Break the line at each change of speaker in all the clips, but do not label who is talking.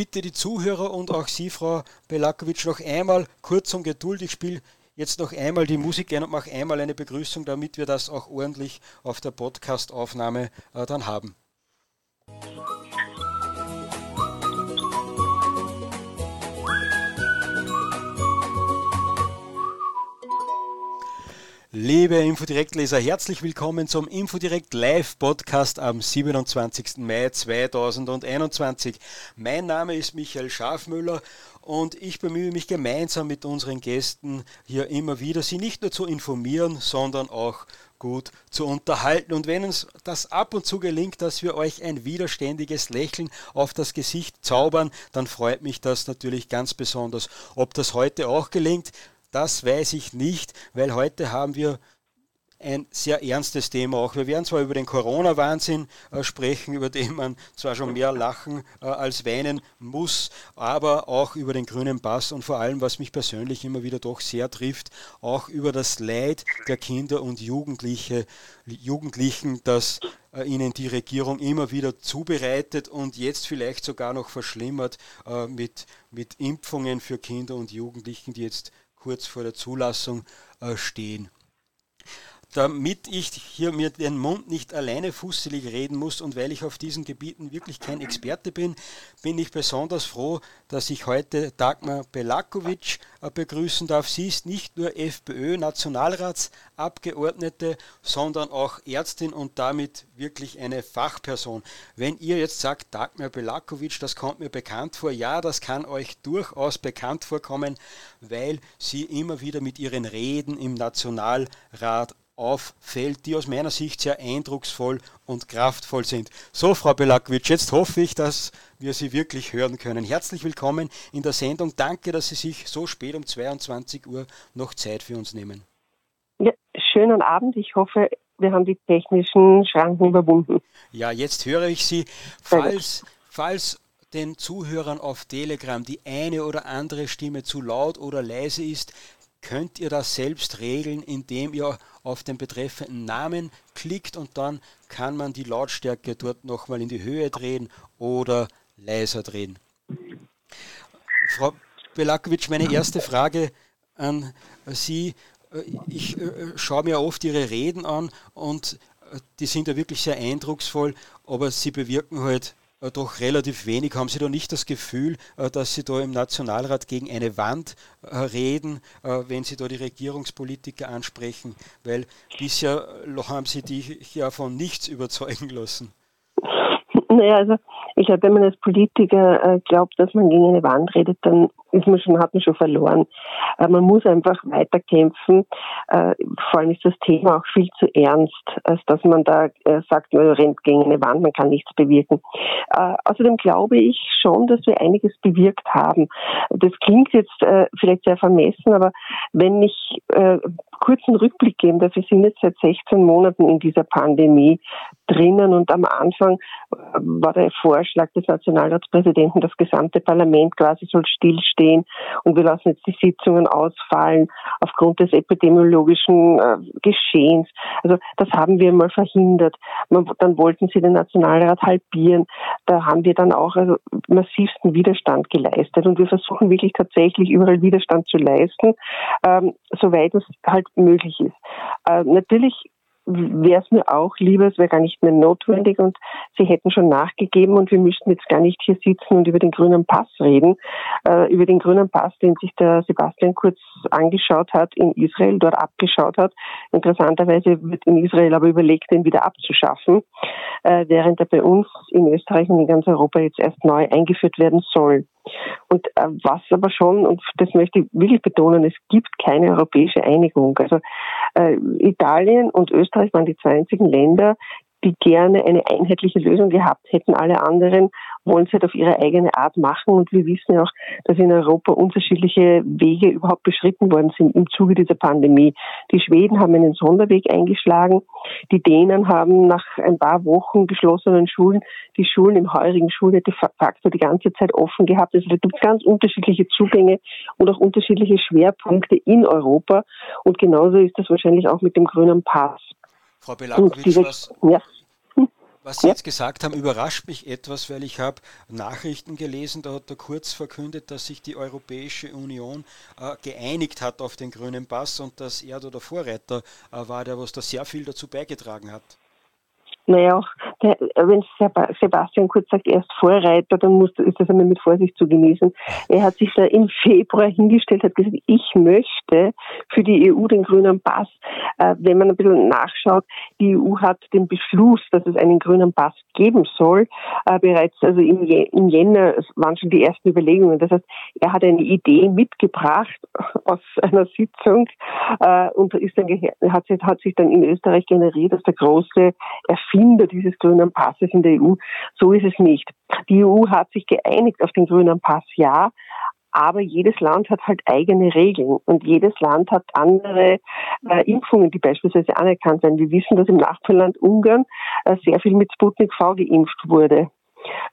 bitte die Zuhörer und auch Sie, Frau Belakovic, noch einmal kurz um Geduld. Ich spiele jetzt noch einmal die Musik ein und mache einmal eine Begrüßung, damit wir das auch ordentlich auf der Podcast-Aufnahme äh, dann haben. Liebe Infodirektleser, herzlich willkommen zum Infodirekt Live Podcast am 27. Mai 2021. Mein Name ist Michael Schafmüller und ich bemühe mich gemeinsam mit unseren Gästen hier immer wieder, sie nicht nur zu informieren, sondern auch gut zu unterhalten. Und wenn uns das ab und zu gelingt, dass wir euch ein widerständiges Lächeln auf das Gesicht zaubern, dann freut mich das natürlich ganz besonders. Ob das heute auch gelingt, das weiß ich nicht, weil heute haben wir ein sehr ernstes Thema auch. Wir werden zwar über den Corona-Wahnsinn äh, sprechen, über den man zwar schon mehr lachen äh, als weinen muss, aber auch über den grünen Pass und vor allem, was mich persönlich immer wieder doch sehr trifft, auch über das Leid der Kinder und Jugendliche, Jugendlichen, das äh, ihnen die Regierung immer wieder zubereitet und jetzt vielleicht sogar noch verschlimmert äh, mit, mit Impfungen für Kinder und Jugendlichen, die jetzt kurz vor der Zulassung äh, stehen damit ich hier mir den Mund nicht alleine fusselig reden muss und weil ich auf diesen Gebieten wirklich kein Experte bin, bin ich besonders froh, dass ich heute Dagmar Belakovic äh, begrüßen darf. Sie ist nicht nur FPÖ-Nationalratsabgeordnete, sondern auch Ärztin und damit wirklich eine Fachperson. Wenn ihr jetzt sagt, Dagmar Belakovic, das kommt mir bekannt vor, ja, das kann euch durchaus bekannt vorkommen, weil sie immer wieder mit ihren Reden im Nationalrat auffällt, die aus meiner Sicht sehr eindrucksvoll und kraftvoll sind. So, Frau Belakwitsch, jetzt hoffe ich, dass wir Sie wirklich hören können. Herzlich willkommen in der Sendung. Danke, dass Sie sich so spät um 22 Uhr noch Zeit für uns nehmen.
Ja, schönen Abend. Ich hoffe, wir haben die technischen Schranken überwunden.
Ja, jetzt höre ich Sie. Falls, falls den Zuhörern auf Telegram die eine oder andere Stimme zu laut oder leise ist, könnt ihr das selbst regeln, indem ihr auf den betreffenden Namen klickt und dann kann man die Lautstärke dort nochmal in die Höhe drehen oder leiser drehen. Frau Belakovic, meine erste Frage an Sie. Ich äh, schaue mir oft Ihre Reden an und äh, die sind ja wirklich sehr eindrucksvoll, aber sie bewirken halt äh, doch relativ wenig. Haben Sie da nicht das Gefühl, äh, dass Sie da im Nationalrat gegen eine Wand äh, reden, wenn Sie da die Regierungspolitiker ansprechen? Weil bisher haben Sie die ja von nichts überzeugen lassen.
Naja, also ich glaube, wenn man als Politiker äh, glaubt, dass man gegen eine Wand redet, dann ist man schon, hat man schon verloren. Äh, man muss einfach weiterkämpfen. Äh, vor allem ist das Thema auch viel zu ernst, als dass man da sagt, man rennt gegen eine Wand, man kann nichts bewirken. Außerdem glaube ich schon, dass wir einiges bewirkt haben. Das klingt jetzt vielleicht sehr vermessen, aber wenn ich kurzen Rückblick geben darf, wir sind jetzt seit 16 Monaten in dieser Pandemie drinnen und am Anfang war der Vorschlag des Nationalratspräsidenten, das gesamte Parlament quasi soll stillstehen und wir lassen jetzt die Sitzungen ausfallen aufgrund des epidemiologischen äh, Geschehens. Also das haben wir mal verhindert. Man, dann wollten sie den Nationalrat halbieren. Da haben wir dann auch also massivsten Widerstand geleistet und wir versuchen wirklich tatsächlich überall Widerstand zu leisten, ähm, soweit es halt möglich ist. Äh, natürlich wäre es mir auch lieber, es wäre gar nicht mehr notwendig und sie hätten schon nachgegeben und wir müssten jetzt gar nicht hier sitzen und über den grünen Pass reden. Äh, über den grünen Pass, den sich der Sebastian kurz angeschaut hat in Israel, dort abgeschaut hat. Interessanterweise wird in Israel aber überlegt, den wieder abzuschaffen, äh, während er bei uns in Österreich und in ganz Europa jetzt erst neu eingeführt werden soll. Und äh, was aber schon, und das möchte ich wirklich betonen, es gibt keine europäische Einigung. Also äh, Italien und Österreich waren die zwei einzigen Länder, die gerne eine einheitliche Lösung gehabt hätten. Alle anderen wollen es halt auf ihre eigene Art machen. Und wir wissen ja auch, dass in Europa unterschiedliche Wege überhaupt beschritten worden sind im Zuge dieser Pandemie. Die Schweden haben einen Sonderweg eingeschlagen. Die Dänen haben nach ein paar Wochen geschlossenen Schulen die Schulen im heurigen Schuljahr de facto die ganze Zeit offen gehabt. Also da gibt es ganz unterschiedliche Zugänge und auch unterschiedliche Schwerpunkte in Europa. Und genauso ist das wahrscheinlich auch mit dem grünen Pass.
Frau Belakovic, was, ja. Was Sie jetzt gesagt haben, überrascht mich etwas, weil ich habe Nachrichten gelesen, da hat er kurz verkündet, dass sich die Europäische Union äh, geeinigt hat auf den grünen Pass und dass er da der Vorreiter äh, war, der was da sehr viel dazu beigetragen hat.
Naja, der, wenn Sebastian Kurz sagt, er ist Vorreiter, dann muss, ist das einmal mit Vorsicht zu genießen. Er hat sich da im Februar hingestellt, hat gesagt, ich möchte für die EU den grünen Pass. Äh, wenn man ein bisschen nachschaut, die EU hat den Beschluss, dass es einen grünen Pass geben soll, äh, bereits, also im, im Jänner waren schon die ersten Überlegungen. Das heißt, er hat eine Idee mitgebracht aus einer Sitzung äh, und ist dann, hat, hat sich dann in Österreich generiert als der große Erfinder dieses grünen Passes in der EU. So ist es nicht. Die EU hat sich geeinigt auf den grünen Pass, ja, aber jedes Land hat halt eigene Regeln und jedes Land hat andere äh, Impfungen, die beispielsweise anerkannt werden. Wir wissen, dass im Nachbarland Ungarn äh, sehr viel mit Sputnik V geimpft wurde.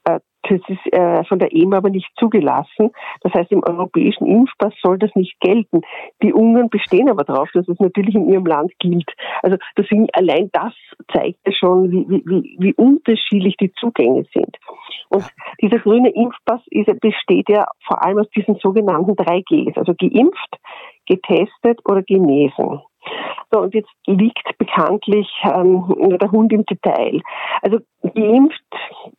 Äh, das ist äh, von der EMA aber nicht zugelassen. Das heißt, im europäischen Impfpass soll das nicht gelten. Die Ungarn bestehen aber darauf, dass es natürlich in ihrem Land gilt. Also deswegen allein das zeigt ja schon, wie, wie, wie unterschiedlich die Zugänge sind. Und dieser grüne Impfpass ist, besteht ja vor allem aus diesen sogenannten drei Gs, also geimpft, getestet oder genesen. So, und jetzt liegt bekanntlich ähm, der Hund im Detail. Also geimpft,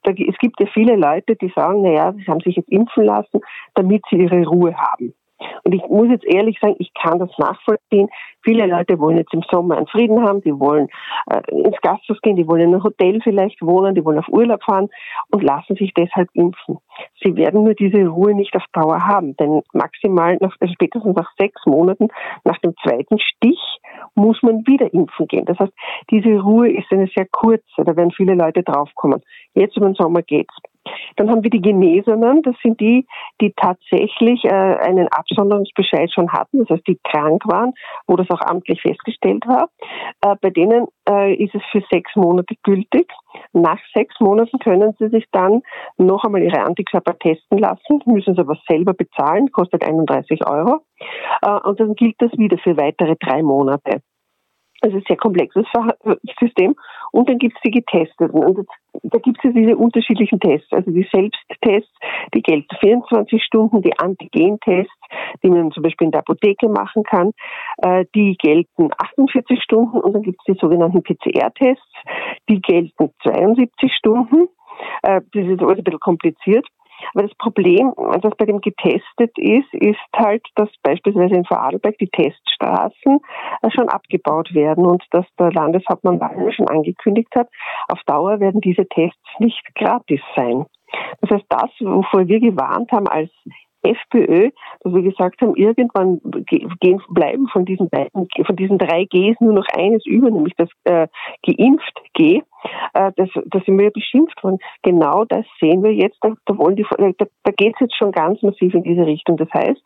da, es gibt ja viele Leute, die sagen, naja, sie haben sich jetzt impfen lassen, damit sie ihre Ruhe haben. Und ich muss jetzt ehrlich sagen, ich kann das nachvollziehen. Viele Leute wollen jetzt im Sommer einen Frieden haben, die wollen äh, ins Gasthaus gehen, die wollen in einem Hotel vielleicht wohnen, die wollen auf Urlaub fahren und lassen sich deshalb impfen. Sie werden nur diese Ruhe nicht auf Dauer haben, denn maximal nach, also spätestens nach sechs Monaten nach dem zweiten Stich muss man wieder impfen gehen. Das heißt, diese Ruhe ist eine sehr kurze, da werden viele Leute draufkommen. Jetzt über den Sommer geht's. Dann haben wir die Genesenen, das sind die, die tatsächlich äh, einen Absonderungsbescheid schon hatten, das heißt, die krank waren, wo das auch amtlich festgestellt war. Äh, bei denen äh, ist es für sechs Monate gültig. Nach sechs Monaten können sie sich dann noch einmal ihre Antikörper testen lassen, müssen sie aber selber bezahlen, kostet 31 Euro. Äh, und dann gilt das wieder für weitere drei Monate. Also ein sehr komplexes System. Und dann gibt es die Getesteten. Und da gibt es diese unterschiedlichen Tests. Also die Selbsttests, die gelten 24 Stunden, die Antigen-Tests, die man zum Beispiel in der Apotheke machen kann, äh, die gelten 48 Stunden. Und dann gibt es die sogenannten PCR-Tests, die gelten 72 Stunden. Äh, das ist alles ein bisschen kompliziert. Aber das Problem, das bei dem getestet ist, ist halt, dass beispielsweise in Vorarlberg die Teststraßen schon abgebaut werden und dass der Landeshauptmann Wallner schon angekündigt hat, auf Dauer werden diese Tests nicht gratis sein. Das heißt, das, wovor wir gewarnt haben als FPÖ, dass wir gesagt haben, irgendwann gehen, bleiben von diesen beiden, von diesen drei Gs nur noch eines über, nämlich das äh, geimpft G. Äh, das, das sind wir ja beschimpft worden. Genau das sehen wir jetzt. Da, da wollen die, da, da geht es jetzt schon ganz massiv in diese Richtung. Das heißt,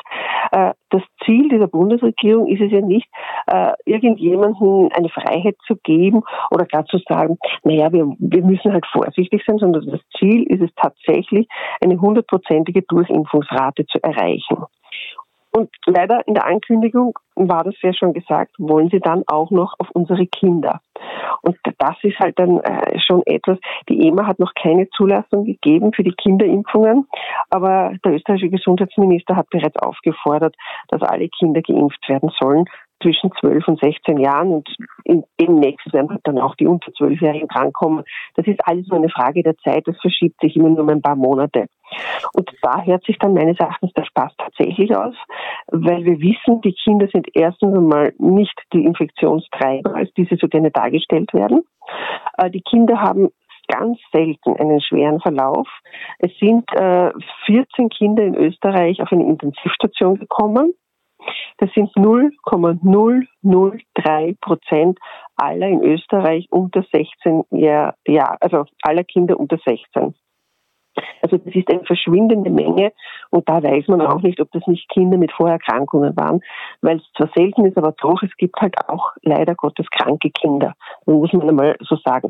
äh, das Ziel dieser Bundesregierung ist es ja nicht, äh, irgendjemandem eine Freiheit zu geben oder gar zu sagen, naja, wir, wir müssen halt vorsichtig sein, sondern das Ziel ist es tatsächlich, eine hundertprozentige Durchimpfungsrate zu erreichen. Und leider in der Ankündigung war das ja schon gesagt, wollen sie dann auch noch auf unsere Kinder. Und das ist halt dann äh, schon etwas, die EMA hat noch keine Zulassung gegeben für die Kinderimpfungen, aber der österreichische Gesundheitsminister hat bereits aufgefordert, dass alle Kinder geimpft werden sollen zwischen 12 und 16 Jahren und in, demnächst werden halt dann auch die unter 12-Jährigen drankommen. Das ist alles nur eine Frage der Zeit, das verschiebt sich immer nur um ein paar Monate. Und da hört sich dann meines Erachtens der Spaß tatsächlich aus, weil wir wissen, die Kinder sind erstens einmal nicht die Infektionstreiber, als diese so gerne dargestellt werden. Äh, die Kinder haben ganz selten einen schweren Verlauf. Es sind äh, 14 Kinder in Österreich auf eine Intensivstation gekommen. Das sind 0,003 Prozent aller in Österreich unter 16 Jahr, ja, also aller Kinder unter 16. Also das ist eine verschwindende Menge und da weiß man auch nicht, ob das nicht Kinder mit Vorerkrankungen waren, weil es zwar selten ist, aber doch, es gibt halt auch leider Gottes kranke Kinder. Das muss man einmal so sagen.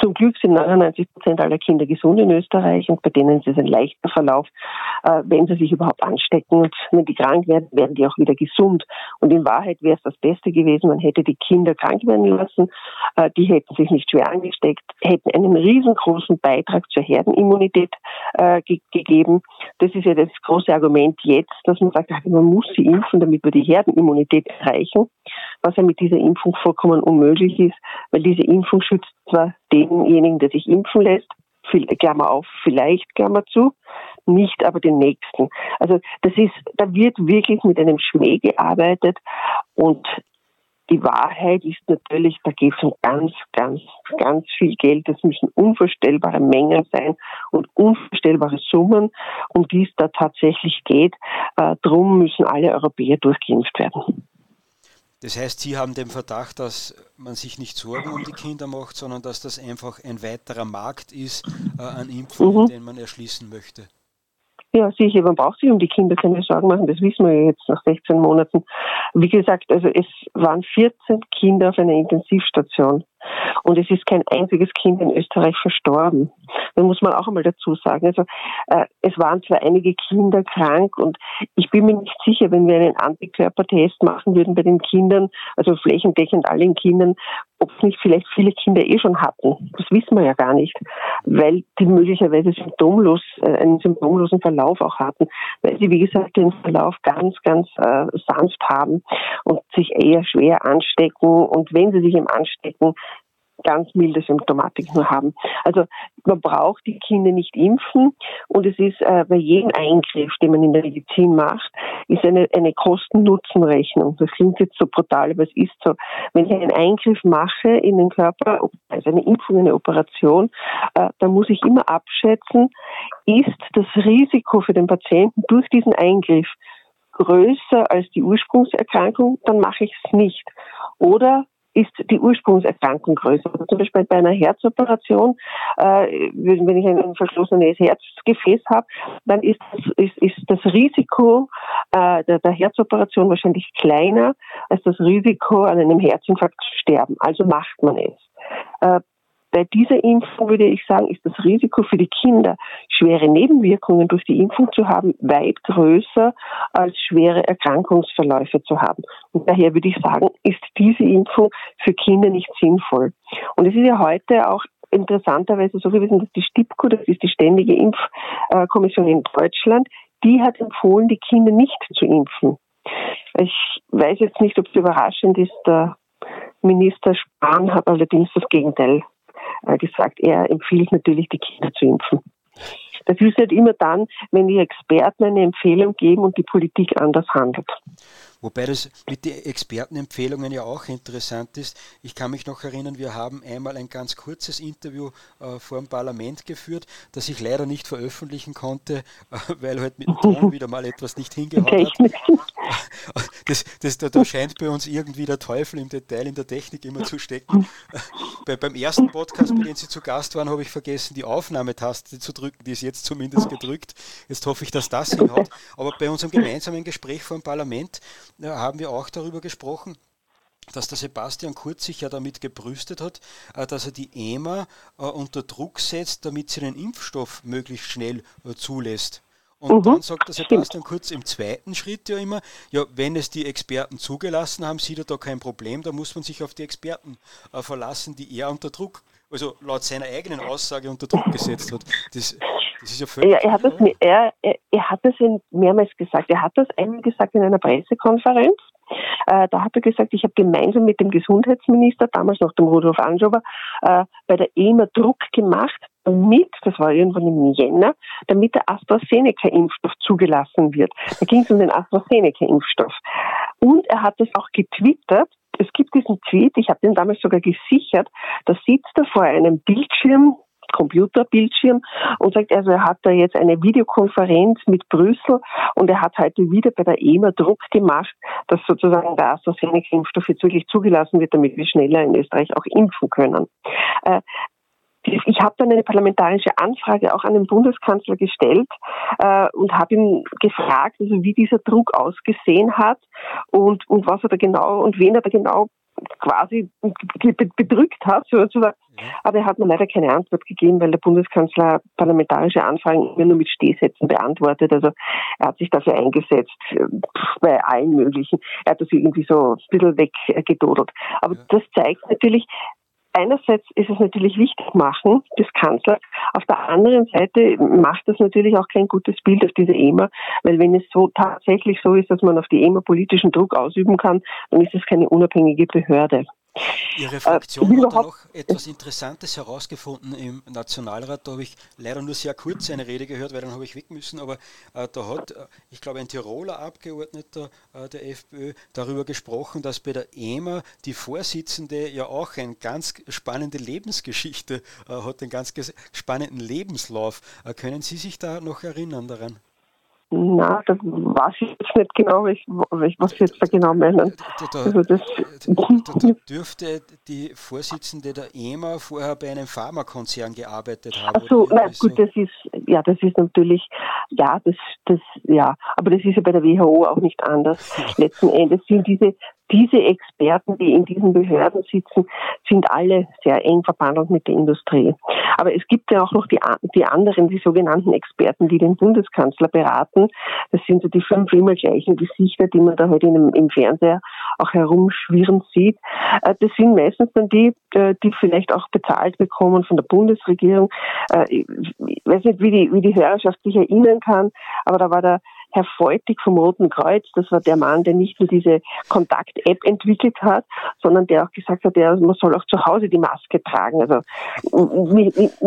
Zum Glück sind 99 Prozent aller Kinder gesund in Österreich und bei denen ist es ein leichter Verlauf, äh, wenn sie sich überhaupt anstecken und wenn die krank werden, werden die auch wieder gesund. Und in Wahrheit wäre es das Beste gewesen, man hätte die Kinder krank werden lassen, äh, die hätten sich nicht schwer angesteckt, hätten einen riesengroßen Beitrag zur Herdenimmunität äh, ge gegeben. Das ist ja das große Argument jetzt, dass man sagt, man muss sie impfen, damit wir die Herdenimmunität erreichen, was ja mit dieser Impfung vollkommen unmöglich ist, weil diese Impfung schützt zwar denjenigen, der sich impfen lässt, Klammer auf, vielleicht Klammer zu, nicht aber den nächsten. Also das ist, da wird wirklich mit einem Schmäh gearbeitet und die Wahrheit ist natürlich, da geht es um ganz, ganz, ganz viel Geld. Das müssen unvorstellbare Mengen sein und unvorstellbare Summen, um die es da tatsächlich geht. Äh, drum müssen alle Europäer durchgeimpft werden.
Das heißt, Sie haben den Verdacht, dass man sich nicht Sorgen um die Kinder macht, sondern dass das einfach ein weiterer Markt ist äh, an Impfungen, mhm. den man erschließen möchte.
Ja, sicher, man braucht sich um die Kinder keine Sorgen machen, das wissen wir ja jetzt nach 16 Monaten. Wie gesagt, also es waren 14 Kinder auf einer Intensivstation. Und es ist kein einziges Kind in Österreich verstorben. Da muss man auch einmal dazu sagen. Also äh, es waren zwar einige Kinder krank und ich bin mir nicht sicher, wenn wir einen Antikörpertest machen würden bei den Kindern, also flächendeckend allen Kindern, ob es nicht vielleicht viele Kinder eh schon hatten. Das wissen wir ja gar nicht, weil die möglicherweise symptomlos, äh, einen symptomlosen Verlauf auch hatten, weil sie, wie gesagt, den Verlauf ganz, ganz äh, sanft haben und sich eher schwer anstecken. Und wenn sie sich eben anstecken, ganz milde Symptomatik nur haben. Also man braucht die Kinder nicht impfen und es ist äh, bei jedem Eingriff, den man in der Medizin macht, ist eine, eine Kosten-Nutzen-Rechnung. Das klingt jetzt so brutal, aber es ist so. Wenn ich einen Eingriff mache in den Körper, also eine Impfung, eine Operation, äh, dann muss ich immer abschätzen, ist das Risiko für den Patienten durch diesen Eingriff größer als die Ursprungserkrankung, dann mache ich es nicht. Oder ist die Ursprungserkrankung größer. Also zum Beispiel bei einer Herzoperation, äh, wenn ich ein verschlossenes Herzgefäß habe, dann ist, ist, ist das Risiko äh, der, der Herzoperation wahrscheinlich kleiner als das Risiko, an einem Herzinfarkt zu sterben. Also macht man es. Äh, bei dieser Impfung würde ich sagen, ist das Risiko für die Kinder, schwere Nebenwirkungen durch die Impfung zu haben, weit größer als schwere Erkrankungsverläufe zu haben. Und daher würde ich sagen, ist diese Impfung für Kinder nicht sinnvoll. Und es ist ja heute auch interessanterweise so gewesen, dass die STIPCO, das ist die Ständige Impfkommission in Deutschland, die hat empfohlen, die Kinder nicht zu impfen. Ich weiß jetzt nicht, ob es überraschend ist, der Minister Spahn hat allerdings das Gegenteil gesagt, er empfiehlt natürlich, die Kinder zu impfen. Das ist halt immer dann, wenn die Experten eine Empfehlung geben und die Politik anders handelt.
Wobei das mit den Expertenempfehlungen ja auch interessant ist. Ich kann mich noch erinnern, wir haben einmal ein ganz kurzes Interview äh, vor dem Parlament geführt, das ich leider nicht veröffentlichen konnte, äh, weil halt mit dem Ton wieder mal etwas nicht hingehauen hat. Das, das, da, da, scheint bei uns irgendwie der Teufel im Detail in der Technik immer zu stecken. Bei, beim ersten Podcast, bei dem Sie zu Gast waren, habe ich vergessen, die Aufnahmetaste zu drücken. Die ist jetzt zumindest gedrückt. Jetzt hoffe ich, dass das hinhaut. Aber bei unserem gemeinsamen Gespräch vor dem Parlament haben wir auch darüber gesprochen, dass der Sebastian Kurz sich ja damit gebrüstet hat, äh, dass er die EMA äh, unter Druck setzt, damit sie den Impfstoff möglichst schnell äh, zulässt. Und mhm. dann sagt der Sebastian Kurz im zweiten Schritt ja immer, ja, wenn es die Experten zugelassen haben, sieht er da kein Problem, da muss man sich auf die Experten äh, verlassen, die er unter Druck, also laut seiner eigenen Aussage unter Druck gesetzt hat. Das, das ist ja völlig.
Ja, er, hat das, er, er, er hat das mehrmals gesagt. Er hat das einmal gesagt in einer Pressekonferenz. Äh, da hat er gesagt, ich habe gemeinsam mit dem Gesundheitsminister, damals noch dem Rudolf Anschober, äh, bei der EMA Druck gemacht, damit, das war irgendwann im Jänner, damit der AstraZeneca-Impfstoff zugelassen wird. Da ging es um den AstraZeneca-Impfstoff. Und er hat das auch getwittert. Es gibt diesen Tweet, ich habe den damals sogar gesichert, da sitzt er vor einem Bildschirm, Computerbildschirm und sagt, also er hat da jetzt eine Videokonferenz mit Brüssel und er hat heute wieder bei der EMA Druck gemacht, dass sozusagen der AstraZeneca-Impfstoff jetzt wirklich zugelassen wird, damit wir schneller in Österreich auch impfen können. Äh, ich habe dann eine parlamentarische Anfrage auch an den Bundeskanzler gestellt äh, und habe ihn gefragt, also wie dieser Druck ausgesehen hat und, und was er da genau und wen er da genau quasi bedrückt hat, sozusagen. Aber er hat mir leider keine Antwort gegeben, weil der Bundeskanzler parlamentarische Anfragen immer nur mit Stehsätzen beantwortet. Also er hat sich dafür eingesetzt, bei allen möglichen. Er hat das irgendwie so ein bisschen weggedodelt. Aber das zeigt natürlich, einerseits ist es natürlich wichtig machen des Kanzlers, auf der anderen Seite macht das natürlich auch kein gutes Bild auf diese EMA, weil wenn es so tatsächlich so ist, dass man auf die EMA politischen Druck ausüben kann, dann ist es keine unabhängige Behörde.
Ihre Fraktion äh, hat da noch etwas Interessantes herausgefunden im Nationalrat. Da habe ich leider nur sehr kurz eine Rede gehört, weil dann habe ich weg müssen. Aber äh, da hat, äh, ich glaube, ein Tiroler Abgeordneter äh, der FPÖ darüber gesprochen, dass bei der EMA die Vorsitzende ja auch eine ganz spannende Lebensgeschichte äh, hat, einen ganz spannenden Lebenslauf. Können Sie sich da noch erinnern daran?
Na, da weiß ich jetzt nicht genau, ich, was Sie jetzt da genau meinen.
Da, also das, da, dürfte die Vorsitzende der EMA vorher bei einem Pharmakonzern gearbeitet haben.
Ach so, nein, gut, das ist, ja, das ist natürlich, ja, das, das, ja, aber das ist ja bei der WHO auch nicht anders. Letzten Endes sind diese diese Experten, die in diesen Behörden sitzen, sind alle sehr eng verbandelt mit der Industrie. Aber es gibt ja auch noch die, die anderen, die sogenannten Experten, die den Bundeskanzler beraten. Das sind so die fünf immer gleichen Gesichter, die man da heute halt im Fernseher auch herumschwirren sieht. Äh, das sind meistens dann die, äh, die vielleicht auch bezahlt bekommen von der Bundesregierung. Äh, ich weiß nicht, wie die, wie die Hörerschaft sich erinnern kann, aber da war der Herr Feutig vom Roten Kreuz, das war der Mann, der nicht nur diese Kontakt-App entwickelt hat, sondern der auch gesagt hat, ja, man soll auch zu Hause die Maske tragen. Also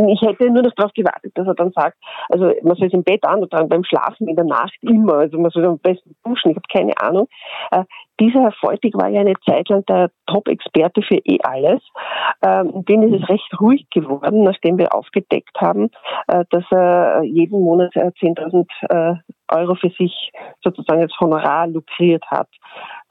ich hätte nur noch darauf gewartet, dass er dann sagt, also man soll es im Bett antragen, beim Schlafen in der Nacht immer, also man soll am besten duschen, ich habe keine Ahnung. Äh, dieser Herr Feutig war ja eine Zeit lang der Top-Experte für eh alles. Ähm, dem ist es recht ruhig geworden, nachdem wir aufgedeckt haben, äh, dass er jeden Monat äh, 10.000 äh, Euro für sich sozusagen als Honorar lukriert hat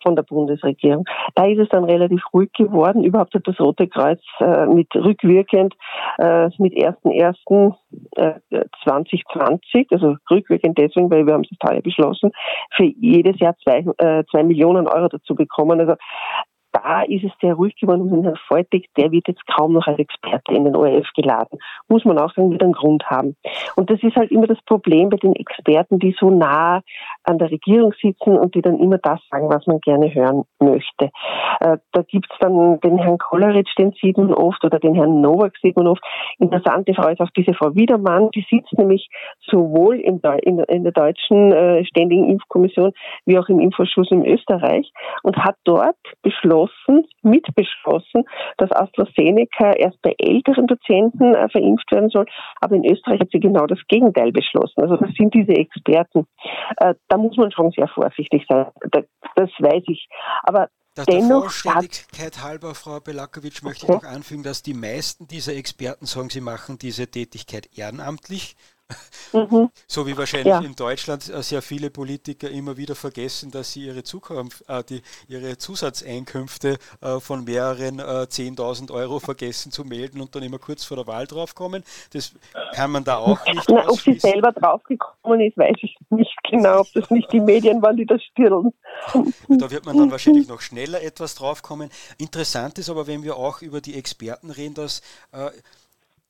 von der Bundesregierung. Da ist es dann relativ ruhig geworden. Überhaupt hat das Rote Kreuz äh, mit rückwirkend äh, mit 1.1.2020, äh, also rückwirkend deswegen, weil wir haben es teuer beschlossen, für jedes Jahr zwei, äh, zwei Millionen Euro dazu bekommen. Also da ist es sehr ruhig geworden um den Herrn Feutig, der wird jetzt kaum noch als Experte in den ORF geladen. Muss man auch sagen, wird einen Grund haben. Und das ist halt immer das Problem bei den Experten, die so nah an der Regierung sitzen und die dann immer das sagen, was man gerne hören möchte. Äh, da gibt's dann den Herrn Kolleritsch, den sieht man oft, oder den Herrn Nowak sieht man oft. Interessante Frau ist auch diese Frau Wiedermann, die sitzt nämlich sowohl in, der, deutschen äh, Ständigen Impfkommission wie auch im Infoschuss in Österreich und hat dort beschlossen, beschlossen, mitbeschlossen, dass AstraZeneca erst bei älteren Patienten äh, verimpft werden soll. Aber in Österreich hat sie genau das Gegenteil beschlossen. Also das sind diese Experten. Äh, da muss man schon sehr vorsichtig sein. Da, das weiß ich. Aber
der, Dennoch der Vollständigkeit halber, Frau Belakowitsch, möchte ich noch anfügen, dass die meisten dieser Experten sagen, sie machen diese Tätigkeit ehrenamtlich. Mhm. So wie wahrscheinlich ja. in Deutschland äh, sehr viele Politiker immer wieder vergessen, dass sie ihre, Zukunft, äh, die, ihre Zusatzeinkünfte äh, von mehreren äh, 10.000 Euro vergessen zu melden und dann immer kurz vor der Wahl draufkommen. Das kann man da auch nicht
Na, Ob sie selber draufgekommen ist, weiß ich nicht genau, ob das nicht die Medien waren, die das stirren.
Da wird man dann wahrscheinlich noch schneller etwas draufkommen. Interessant ist aber, wenn wir auch über die Experten reden, dass äh,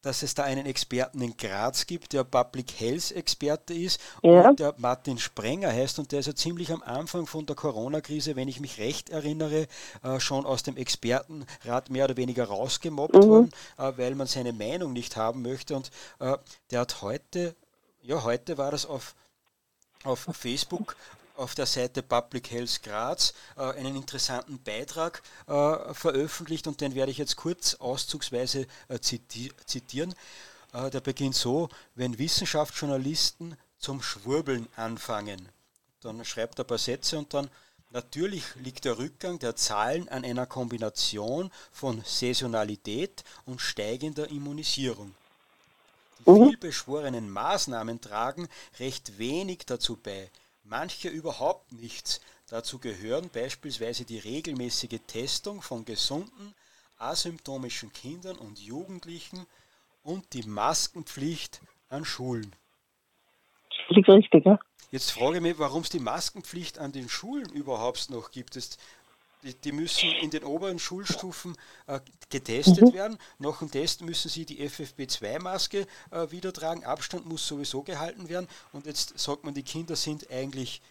dass es da einen Experten in Graz gibt, der Public Health Experte ist ja. und der Martin Sprenger heißt und der ist ja ziemlich am Anfang von der Corona-Krise, wenn ich mich recht erinnere, äh, schon aus dem Expertenrat mehr oder weniger rausgemobbt mhm. worden, äh, weil man seine Meinung nicht haben möchte und äh, der hat heute, ja heute war das auf auf Facebook auf der Seite Public Health Graz äh, einen interessanten Beitrag äh, veröffentlicht und den werde ich jetzt kurz auszugsweise äh, ziti zitieren. Der beginnt so, wenn Wissenschaftsjournalisten zum Schwurbeln anfangen. Dann schreibt er ein paar Sätze und dann Natürlich liegt der Rückgang der Zahlen an einer Kombination von Saisonalität und steigender Immunisierung. Die mhm. vielbeschworenen Maßnahmen tragen recht wenig dazu bei, manche überhaupt nichts. Dazu gehören beispielsweise die regelmäßige Testung von gesunden, asymptomischen Kindern und Jugendlichen und die Maskenpflicht an Schulen.
Völlig richtig, ja.
Jetzt frage ich mich, warum es die Maskenpflicht an den Schulen überhaupt noch gibt. Es, die, die, müssen in den oberen Schulstufen äh, getestet mhm. werden. Nach dem Test müssen sie die FFP2-Maske äh, wieder tragen. Abstand muss sowieso gehalten werden. Und jetzt sagt man, die Kinder sind eigentlich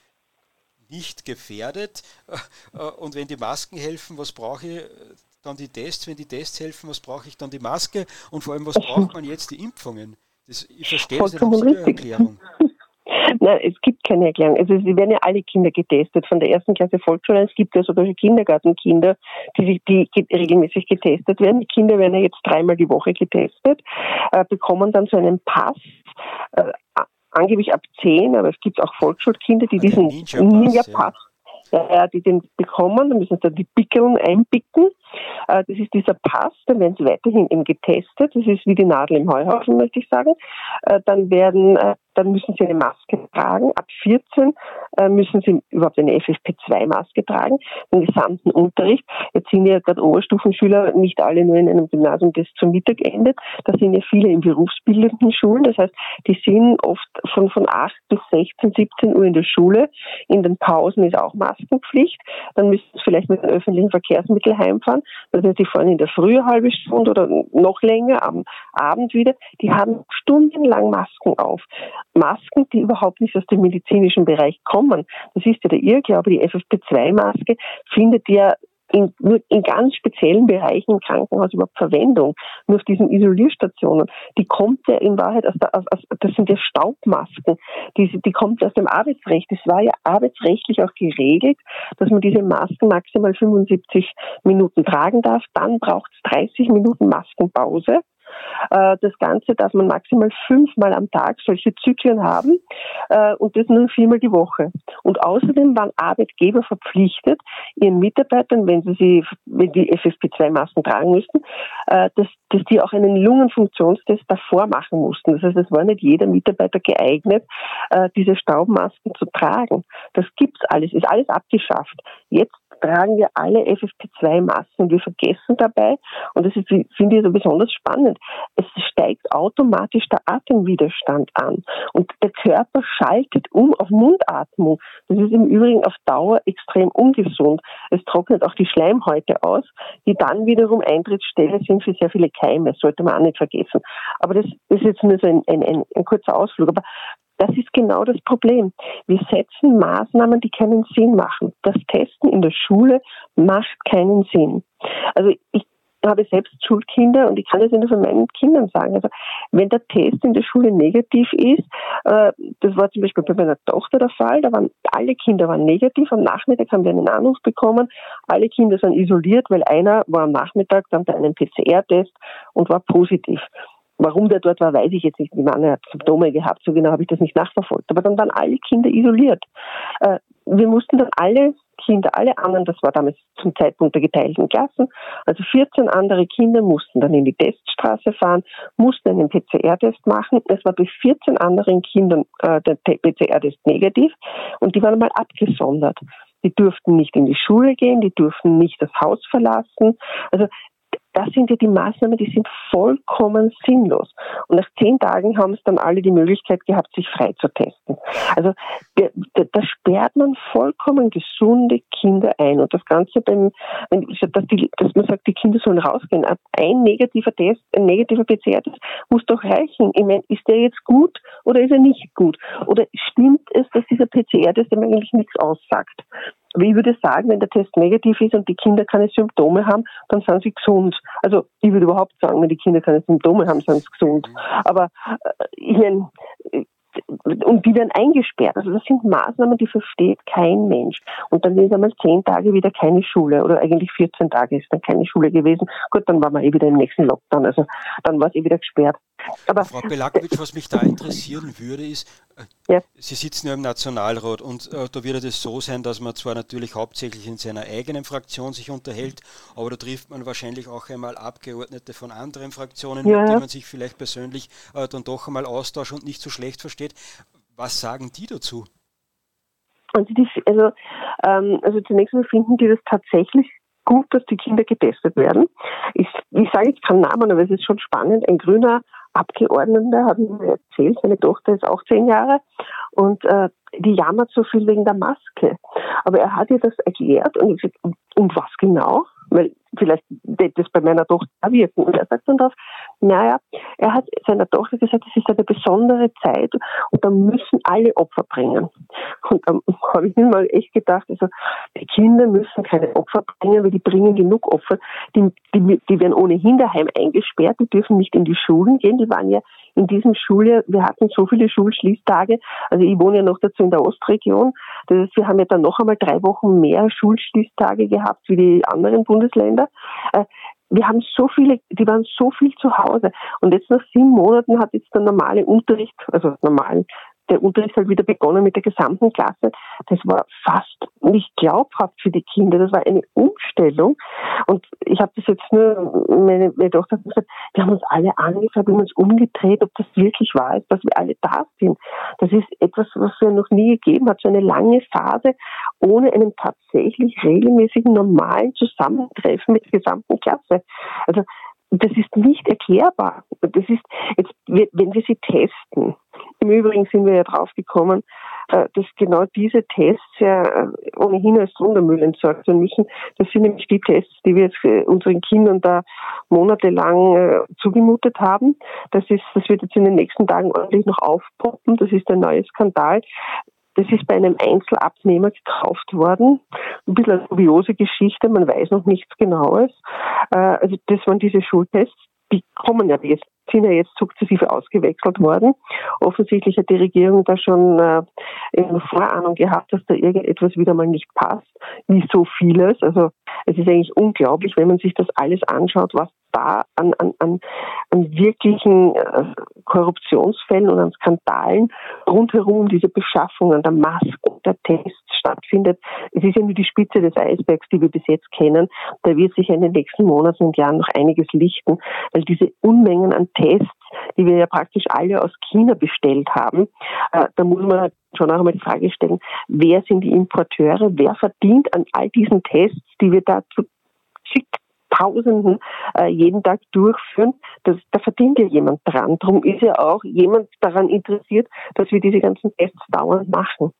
nicht gefährdet. Äh, äh und wenn die Masken helfen, was brauche ich dann die Tests? Wenn die Tests helfen, was brauche ich dann die Maske? Und vor allem, was braucht man jetzt die Impfungen? Das, ich verstehe das nicht, Erklärung.
Nein, es gibt keine Erklärung. Also sie werden ja alle Kinder getestet, von der ersten Klasse Volksschule. Es gibt ja sogar Kindergartenkinder, die, die regelmäßig getestet werden. Die Kinder werden ja jetzt dreimal die Woche getestet, äh, bekommen dann so einen Pass, äh, angeblich ab zehn, aber es gibt auch Volksschulkinder, die diesen Ninja-Pass, Ninja ja. die den bekommen, dann müssen sie da die Pickeln einpicken. Äh, das ist dieser Pass, dann werden sie weiterhin eben getestet. Das ist wie die Nadel im Heuhaufen, möchte ich sagen. Äh, dann werden äh, dann müssen sie eine Maske tragen. Ab 14 äh, müssen sie überhaupt eine FFP2-Maske tragen, den gesamten Unterricht. Jetzt sind ja gerade Oberstufenschüler nicht alle nur in einem Gymnasium, das zum Mittag endet. Da sind ja viele in berufsbildenden Schulen. Das heißt, die sind oft von, von 8 bis 16, 17 Uhr in der Schule. In den Pausen ist auch Maskenpflicht. Dann müssen sie vielleicht mit den öffentlichen Verkehrsmitteln heimfahren. Das heißt, die fahren in der Früh eine halbe Stunde oder noch länger, am Abend wieder. Die haben stundenlang Masken auf. Masken, die überhaupt nicht aus dem medizinischen Bereich kommen. Das ist ja der Irrglaube, die FFP2-Maske findet ja in, nur in ganz speziellen Bereichen im Krankenhaus überhaupt Verwendung. Nur auf diesen Isolierstationen. Die kommt ja in Wahrheit aus, der, aus, aus das sind ja Staubmasken. Die, die kommt aus dem Arbeitsrecht. Es war ja arbeitsrechtlich auch geregelt, dass man diese Masken maximal 75 Minuten tragen darf. Dann braucht es 30 Minuten Maskenpause. Äh, das Ganze darf man maximal fünfmal am Tag solche Zyklen haben äh, und das nur viermal die Woche. Und außerdem waren Arbeitgeber verpflichtet, ihren Mitarbeitern, wenn sie, sie wenn die FFP2-Masken tragen müssten, äh, dass, dass die auch einen Lungenfunktionstest davor machen mussten. Das heißt, es war nicht jeder Mitarbeiter geeignet, diese Staubmasken zu tragen. Das gibt's alles, ist alles abgeschafft. Jetzt tragen wir alle FFP2-Masken. Wir vergessen dabei, und das finde ich so besonders spannend, es steigt automatisch der Atemwiderstand an. Und der Körper schaltet um auf Mundatmung. Das ist im Übrigen auf Dauer extrem ungesund. Es trocknet auch die Schleimhäute aus, die dann wiederum Eintrittsstelle sind für sehr viele Keime. Das sollte man auch nicht vergessen. Aber das ist jetzt nur so ein, ein, ein, ein kurzer Ausflug. Aber das ist genau das Problem. Wir setzen Maßnahmen, die keinen Sinn machen. Das Testen in der Schule macht keinen Sinn. Also ich habe selbst Schulkinder und ich kann das nur von meinen Kindern sagen. Also wenn der Test in der Schule negativ ist, äh, das war zum Beispiel bei meiner Tochter der Fall, da waren alle Kinder waren negativ. Am Nachmittag haben wir einen Anruf bekommen, alle Kinder sind isoliert, weil einer war am Nachmittag dann bei einem PCR-Test und war positiv. Warum der dort war, weiß ich jetzt nicht. Die Mann hat Symptome gehabt, so genau habe ich das nicht nachverfolgt. Aber dann waren alle Kinder isoliert. Äh, wir mussten dann alle Kinder, alle anderen, das war damals zum Zeitpunkt der geteilten Klassen, also 14 andere Kinder mussten dann in die Teststraße fahren, mussten einen PCR-Test machen. Es war bei 14 anderen Kindern äh, der PCR-Test negativ und die waren mal abgesondert. Die durften nicht in die Schule gehen, die durften nicht das Haus verlassen. Also das sind ja die Maßnahmen, die sind vollkommen sinnlos. Und nach zehn Tagen haben es dann alle die Möglichkeit gehabt, sich frei zu testen. Also da sperrt man vollkommen gesunde Kinder ein. Und das Ganze beim, dass, die, dass man sagt, die Kinder sollen rausgehen. Ein negativer Test, ein negativer PCR-Test muss doch reichen. Ich meine, ist der jetzt gut oder ist er nicht gut? Oder stimmt es, dass dieser PCR-Test eigentlich nichts aussagt? Wie ich würde sagen, wenn der Test negativ ist und die Kinder keine Symptome haben, dann sind sie gesund. Also ich würde überhaupt sagen, wenn die Kinder keine Symptome haben, sind sie gesund. Aber äh, ich meine, und die werden eingesperrt. Also das sind Maßnahmen, die versteht kein Mensch. Und dann ist einmal zehn Tage wieder keine Schule oder eigentlich 14 Tage ist dann keine Schule gewesen. Gut, dann waren wir eh wieder im nächsten Lockdown. Also dann war es eh wieder gesperrt.
Aber Frau Belakowitsch, was mich da interessieren würde, ist, äh, ja. Sie sitzen ja im Nationalrat und äh, da wird es so sein, dass man zwar natürlich hauptsächlich in seiner eigenen Fraktion sich unterhält, aber da trifft man wahrscheinlich auch einmal Abgeordnete von anderen Fraktionen, ja. mit denen man sich vielleicht persönlich äh, dann doch einmal austauscht und nicht so schlecht versteht. Was sagen die dazu?
Also, die, also, ähm, also zunächst mal finden die das tatsächlich gut, dass die Kinder getestet werden. Ich, ich sage jetzt keinen Namen, aber es ist schon spannend. Ein grüner Abgeordneter hat mir erzählt, seine Tochter ist auch zehn Jahre und äh, die jammert so viel wegen der Maske. Aber er hat ihr das erklärt und ich und was genau? Weil vielleicht das bei meiner Tochter wirken. Und er sagt dann drauf, naja, er hat seiner Tochter gesagt, es ist eine besondere Zeit und da müssen alle Opfer bringen. Und dann habe ich mir mal echt gedacht, also die Kinder müssen keine Opfer bringen, weil die bringen genug Opfer. Die, die, die werden ohnehin daheim eingesperrt, die dürfen nicht in die Schulen gehen. Die waren ja in diesem Schuljahr, wir hatten so viele Schulschließtage, also ich wohne ja noch dazu in der Ostregion. Das heißt, wir haben ja dann noch einmal drei Wochen mehr Schulschließtage gehabt wie die anderen Bundesländer. Äh, wir haben so viele, die waren so viel zu Hause. Und jetzt nach sieben Monaten hat jetzt der normale Unterricht, also normal, der Unterricht halt wieder begonnen mit der gesamten Klasse. Das war fast nicht glaubhaft für die Kinder. Das war eine Umstellung. Und ich habe das jetzt nur, meine, meine Tochter hat gesagt, wir haben uns alle angeschaut, wir haben uns umgedreht, ob das wirklich wahr ist, dass wir alle da sind. Das ist etwas, was es noch nie gegeben hat. So eine lange Phase ohne einen tatsächlich regelmäßigen, normalen Zusammentreffen mit der gesamten Klasse. Also das ist nicht erklärbar. Das ist jetzt, wenn wir sie testen. Im Übrigen sind wir ja drauf gekommen, äh, dass genau diese Tests ja äh, ohnehin als Sondermüll entsorgt werden müssen. Das sind nämlich die Tests, die wir jetzt äh, unseren Kindern da monatelang zugemutet haben. Das ist, das wird jetzt in den nächsten Tagen ordentlich noch aufpoppen. Das ist ein neuer Skandal. Das ist bei einem Einzelabnehmer gekauft worden. Ein bisschen eine dubiose Geschichte, man weiß noch nichts Genaues. Äh, also das waren diese Schultests, die kommen ja jetzt, sind ja jetzt sukzessive ausgewechselt worden. Offensichtlich hat die Regierung da schon äh, eine Vorahnung gehabt, dass da irgendetwas wieder mal nicht passt, wie so vieles. Also es ist eigentlich unglaublich, wenn man sich das alles anschaut, was da an, an, an, an wirklichen äh, Korruptionsfällen und an Skandalen rundherum um diese Beschaffung an der Masken, der Tests stattfindet. Es ist ja nur die Spitze des Eisbergs, die wir bis jetzt kennen. Da wird sich in den nächsten Monaten und Jahren noch einiges lichten, weil diese Unmengen an Tests, die wir ja praktisch alle aus China bestellt haben, äh, da muss man schon auch einmal die Frage stellen, wer sind die Importeure, wer verdient an all diesen Tests, die wir da zu Tausenden äh, jeden Tag durchführen, das, da verdient ja jemand dran. Darum ist ja auch jemand daran interessiert, dass wir diese ganzen Tests dauernd machen.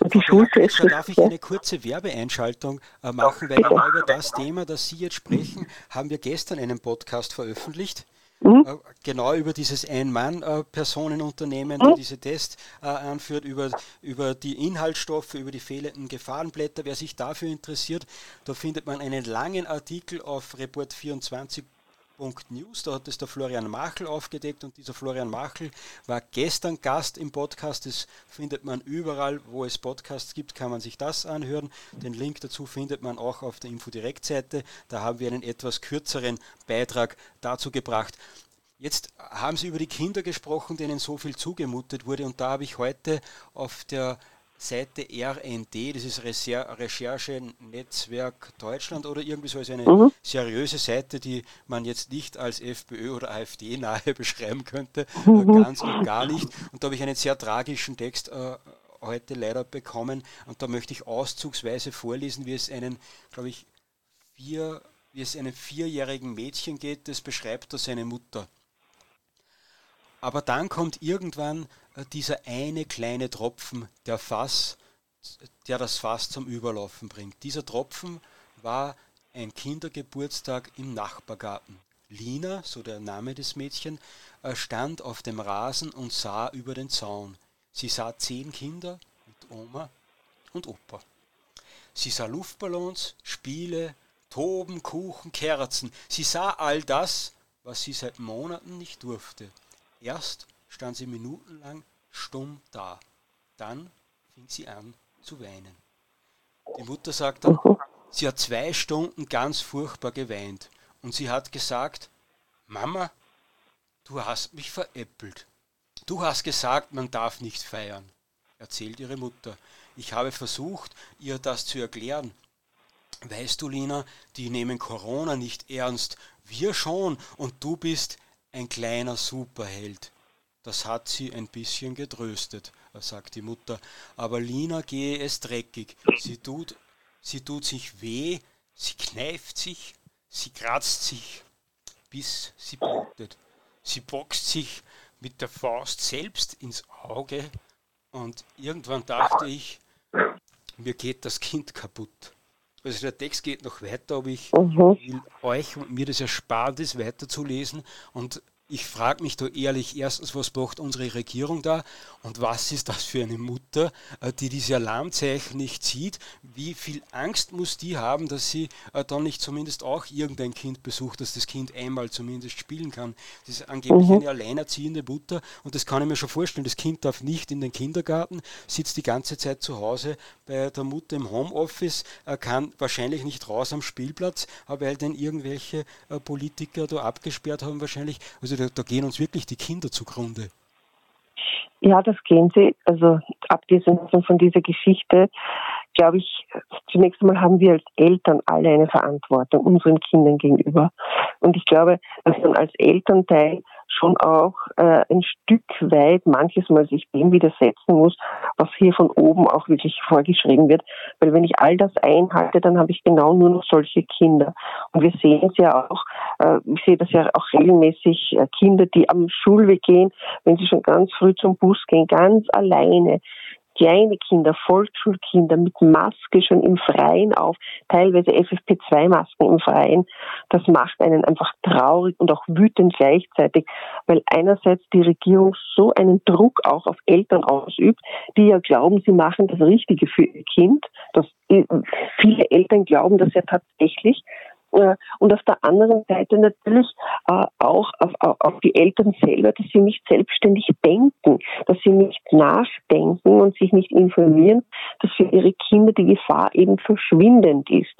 Und die Schultests. Da darf ich eine kurze Werbeeinschaltung äh, machen, weil genau über das Thema, das Sie jetzt sprechen, haben wir gestern einen Podcast veröffentlicht. Mhm. Genau über dieses Ein-Mann-Personenunternehmen, mhm. diese Tests äh, anführt, über, über die Inhaltsstoffe, über die fehlenden Gefahrenblätter. Wer sich dafür interessiert, da findet man einen langen Artikel auf Report24 News. Da hat es der Florian Machel aufgedeckt und dieser Florian Machel war gestern Gast im Podcast. Das findet man überall, wo es Podcasts gibt, kann man sich das anhören. Den Link dazu findet man auch auf der Infodirekt-Seite. Da haben wir einen etwas kürzeren Beitrag dazu gebracht. Jetzt haben Sie über die Kinder gesprochen, denen so viel zugemutet wurde. Und da habe ich heute auf der Seite RND, das ist Recherche-Netzwerk Deutschland oder irgendwie so, also eine mhm. seriöse Seite, die man jetzt nicht als FPÖ oder AfD nahe beschreiben könnte, mhm. ganz und gar nicht. Und da habe ich einen sehr tragischen Text äh, heute leider bekommen und da möchte ich auszugsweise vorlesen, wie es einen, glaube ich, vier, wie es einem vierjährigen Mädchen geht, das beschreibt da seine Mutter. Aber dann kommt irgendwann dieser eine kleine Tropfen, der Fass, der das Fass zum Überlaufen bringt. Dieser Tropfen war ein Kindergeburtstag im Nachbargarten. Lina, so der Name des Mädchen, äh, stand auf dem Rasen und sah über den Zaun. Sie sah zehn Kinder mit Oma und Opa. Sie sah Luftballons, Spiele, Toben, Kuchen, Kerzen. Sie sah all das, was sie seit Monaten nicht durfte. Erst stand sie minutenlang stumm da. Dann fing sie an zu weinen. Die Mutter sagt dann, sie hat zwei Stunden ganz furchtbar geweint. Und sie hat gesagt, Mama, du hast mich veräppelt. Du hast gesagt, man darf nicht feiern, erzählt ihre Mutter. Ich habe versucht, ihr das zu erklären. Weißt du, Lina, die nehmen Corona nicht ernst. Wir schon. Und du bist ein kleiner Superheld. Das hat sie ein bisschen getröstet, sagt die Mutter. Aber Lina gehe es dreckig. Sie tut, sie tut sich weh, sie kneift sich, sie kratzt sich, bis sie blutet. sie boxt sich mit der Faust selbst ins Auge und irgendwann dachte ich, mir geht das Kind kaputt. Also der Text geht noch weiter, aber ich mhm. will euch und mir das erspart ist, weiterzulesen und ich frage mich da ehrlich, erstens, was braucht unsere Regierung da und was ist das für eine Mutter, äh, die diese Alarmzeichen nicht sieht? Wie viel Angst muss die haben, dass sie äh, dann nicht zumindest auch irgendein Kind besucht, dass das Kind einmal zumindest spielen kann? Das ist angeblich mhm. eine alleinerziehende Mutter und das kann ich mir schon vorstellen. Das Kind darf nicht in den Kindergarten, sitzt die ganze Zeit zu Hause bei der Mutter im Homeoffice, äh, kann wahrscheinlich nicht raus am Spielplatz, weil dann irgendwelche Politiker da abgesperrt haben wahrscheinlich. Also da, da gehen uns wirklich die Kinder zugrunde.
Ja, das gehen sie. Also abgesehen von dieser Geschichte, glaube ich, zunächst einmal haben wir als Eltern alle eine Verantwortung unseren Kindern gegenüber. Und ich glaube, dass man als Elternteil schon auch äh, ein Stück weit manches Mal sich dem widersetzen muss, was hier von oben auch wirklich vorgeschrieben wird. Weil wenn ich all das einhalte, dann habe ich genau nur noch solche Kinder. Und wir sehen es ja auch, äh, ich sehe das ja auch regelmäßig, äh, Kinder, die am Schulweg gehen, wenn sie schon ganz früh zum Bus gehen, ganz alleine, kleine Kinder, Volksschulkinder mit Maske schon im Freien auf, teilweise FFP2-Masken im Freien. Das macht einen einfach traurig und auch wütend gleichzeitig, weil einerseits die Regierung so einen Druck auch auf Eltern ausübt, die ja glauben, sie machen das Richtige für ihr Kind. Das, viele Eltern glauben das ja tatsächlich, äh, und auf der anderen Seite natürlich äh, auch auf, die Eltern selber, dass sie nicht selbstständig denken, dass sie nicht nachdenken und sich nicht informieren, dass für ihre Kinder die Gefahr eben verschwindend ist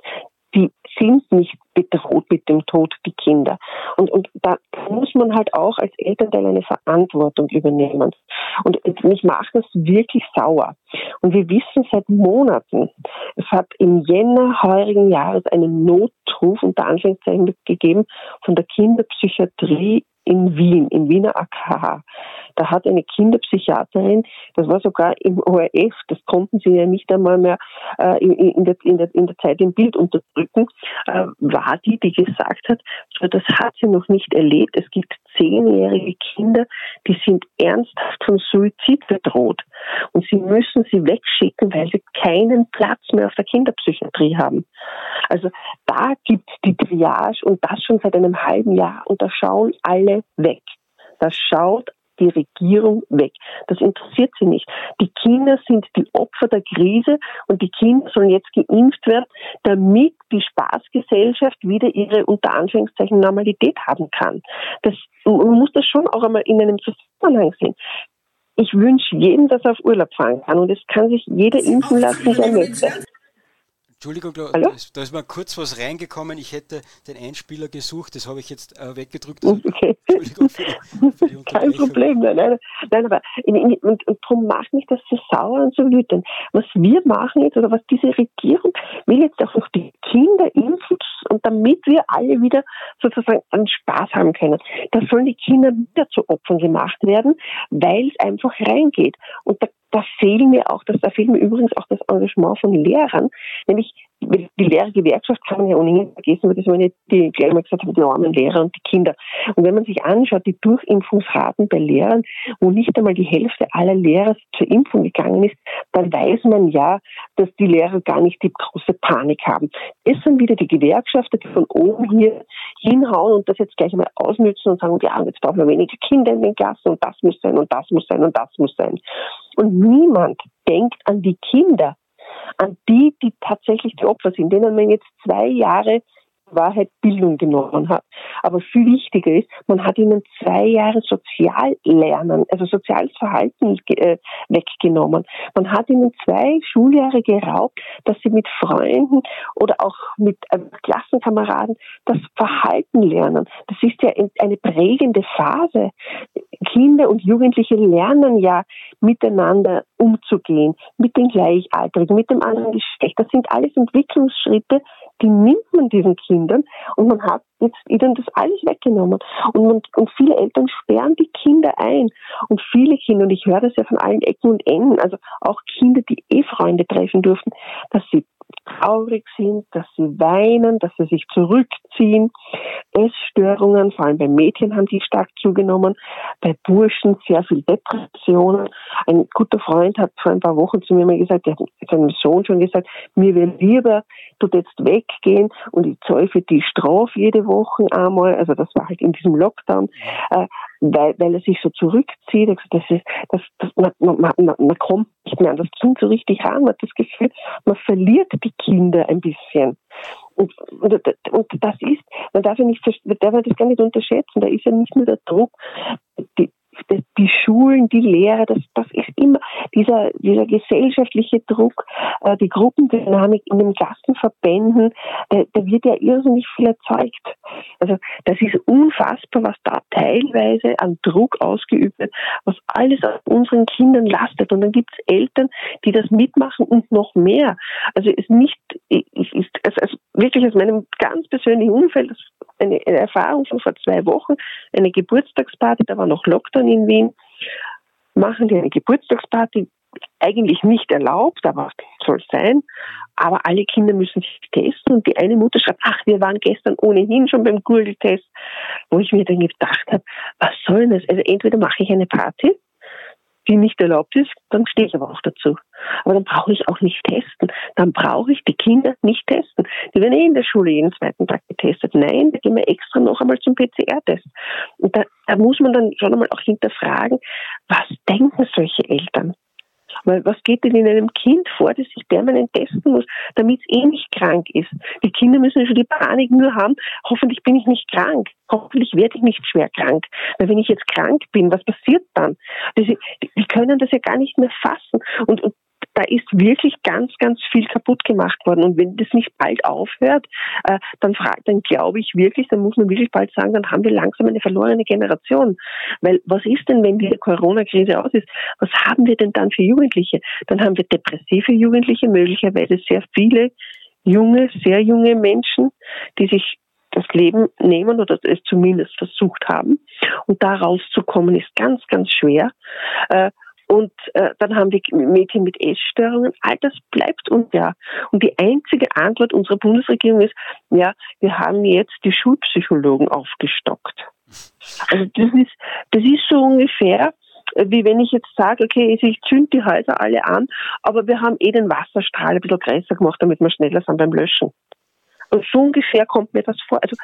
die sind nicht bedroht mit dem Tod, die Kinder. Und, und da muss man halt auch als Elternteil eine Verantwortung übernehmen. Und mich macht das wirklich sauer. Und wir wissen seit Monaten, es hat im Jänner heurigen Jahres einen Notruf unter Anführungszeichen gegeben von der Kinderpsychiatrie in Wien, im Wiener AKH. Da hat eine Kinderpsychiaterin, das war sogar im ORF, das konnten sie ja nicht einmal mehr äh, in, der, in, der, in der Zeit im Bild unterdrücken, äh, war die, die gesagt hat, das hat sie noch nicht erlebt. Es gibt zehnjährige Kinder, die sind ernsthaft von Suizid bedroht. Und sie müssen sie wegschicken, weil sie keinen Platz mehr auf der Kinderpsychiatrie haben. Also da gibt es die Triage und das schon seit einem halben Jahr und da schauen alle weg. Da schaut die Regierung weg. Das interessiert sie nicht. Die Kinder sind die Opfer der Krise und die Kinder sollen jetzt geimpft werden, damit die Spaßgesellschaft wieder ihre unter Anführungszeichen Normalität haben kann. Das, man muss das schon auch einmal in einem Zusammenhang sehen. Ich wünsche jedem, dass er auf Urlaub fahren kann und es kann sich jeder impfen lassen, der möchte.
Entschuldigung, da, da, ist, mal kurz was reingekommen. Ich hätte den Einspieler gesucht, das habe ich jetzt äh, weggedrückt. Also, okay. Entschuldigung
für für die Kein Problem, nein, nein, nein aber in, in, und, und darum macht mich das so sauer und so wütend. Was wir machen jetzt oder was diese Regierung will jetzt auch noch die Kinder impfen und damit wir alle wieder sozusagen einen Spaß haben können. Da sollen die Kinder wieder zu Opfern gemacht werden, weil es einfach reingeht. Und da da fehlen mir auch, das, da fehlt mir übrigens auch das Engagement von Lehrern, nämlich die Lehrergewerkschaft kann man ja ohnehin vergessen, weil das waren ja die, gleich mal gesagt die armen Lehrer und die Kinder. Und wenn man sich anschaut, die Durchimpfungsraten bei Lehrern, wo nicht einmal die Hälfte aller Lehrer zur Impfung gegangen ist, dann weiß man ja, dass die Lehrer gar nicht die große Panik haben. Es sind wieder die Gewerkschafter, die von oben hier hinhauen und das jetzt gleich einmal ausnützen und sagen, ja, jetzt brauchen wir weniger Kinder in den Klassen und das muss sein und das muss sein und das muss sein. Und niemand denkt an die Kinder an die, die tatsächlich die Opfer sind, denen man jetzt zwei Jahre Wahrheit Bildung genommen hat. Aber viel wichtiger ist, man hat ihnen zwei Jahre Soziallernen, also soziales Verhalten äh, weggenommen. Man hat ihnen zwei Schuljahre geraubt, dass sie mit Freunden oder auch mit äh, Klassenkameraden das Verhalten lernen. Das ist ja eine prägende Phase. Kinder und Jugendliche lernen ja miteinander umzugehen, mit den Gleichaltrigen, mit dem anderen Geschlecht. Das sind alles Entwicklungsschritte, die nimmt man diesen Kindern und man hat jetzt ihnen das alles weggenommen. Und, man, und viele Eltern sperren die Kinder ein. Und viele Kinder, und ich höre das ja von allen Ecken und Enden, also auch Kinder, die eh Freunde treffen durften, dass sie traurig sind, dass sie weinen, dass sie sich zurückziehen. Essstörungen, vor allem bei Mädchen haben die stark zugenommen, bei Burschen sehr viel Depressionen. Ein guter Freund hat vor ein paar Wochen zu mir mal gesagt, der hat seinem Sohn schon gesagt, mir wäre lieber, du jetzt weggehen und ich zahle für die Strafe jede Woche einmal, also das war halt in diesem Lockdown, äh, weil, weil er sich so zurückzieht. Das ist, das, das, man, man, man, man kommt nicht mehr an das Kind so richtig ran. Man hat das Gefühl, man verliert die Kinder ein bisschen. Und, und, und das ist, man darf ja nicht, man darf das gar nicht unterschätzen. Da ist ja nicht nur der Druck, die, die Schulen, die Lehrer, das, das ist immer dieser, dieser gesellschaftliche Druck, äh, die Gruppendynamik in den Klassenverbänden, da, wird ja irrsinnig viel erzeugt. Also das ist unfassbar, was da teilweise an Druck ausgeübt wird, was alles auf unseren Kindern lastet. Und dann gibt es Eltern, die das mitmachen und noch mehr. Also es nicht, es ist also, also wirklich aus meinem ganz persönlichen Umfeld, eine, eine Erfahrung von vor zwei Wochen, eine Geburtstagsparty, da war noch Lockdown in Wien, machen die eine Geburtstagsparty, eigentlich nicht erlaubt, aber soll sein. Aber alle Kinder müssen sich testen und die eine Mutter schreibt, ach, wir waren gestern ohnehin schon beim Google-Test, wo ich mir dann gedacht habe, was soll das? Also entweder mache ich eine Party die nicht erlaubt ist, dann stehe ich aber auch dazu. Aber dann brauche ich auch nicht testen. Dann brauche ich die Kinder nicht testen. Die werden eh in der Schule jeden zweiten Tag getestet. Nein, da gehen wir extra noch einmal zum PCR-Test. Und da, da muss man dann schon einmal auch hinterfragen, was denken solche Eltern? Weil was geht denn in einem Kind vor, das sich permanent testen muss, damit es eh nicht krank ist? Die Kinder müssen schon die Panik nur haben, hoffentlich bin ich nicht krank, hoffentlich werde ich nicht schwer krank. Weil wenn ich jetzt krank bin, was passiert dann? Die können das ja gar nicht mehr fassen. Und, und da ist wirklich ganz, ganz viel kaputt gemacht worden. Und wenn das nicht bald aufhört, äh, dann, dann glaube ich wirklich, dann muss man wirklich bald sagen, dann haben wir langsam eine verlorene Generation. Weil was ist denn, wenn die Corona-Krise aus ist? Was haben wir denn dann für Jugendliche? Dann haben wir depressive Jugendliche, möglicherweise sehr viele junge, sehr junge Menschen, die sich das Leben nehmen oder es zumindest versucht haben. Und da rauszukommen ist ganz, ganz schwer. Und äh, dann haben wir Mädchen mit Essstörungen. All das bleibt unklar. Und die einzige Antwort unserer Bundesregierung ist, ja, wir haben jetzt die Schulpsychologen aufgestockt. Also das ist, das ist so ungefähr, äh, wie wenn ich jetzt sage, okay, ich zünd die Häuser alle an, aber wir haben eh den Wasserstrahl ein bisschen größer gemacht, damit wir schneller sind beim Löschen. Und so ungefähr kommt mir das vor. Also,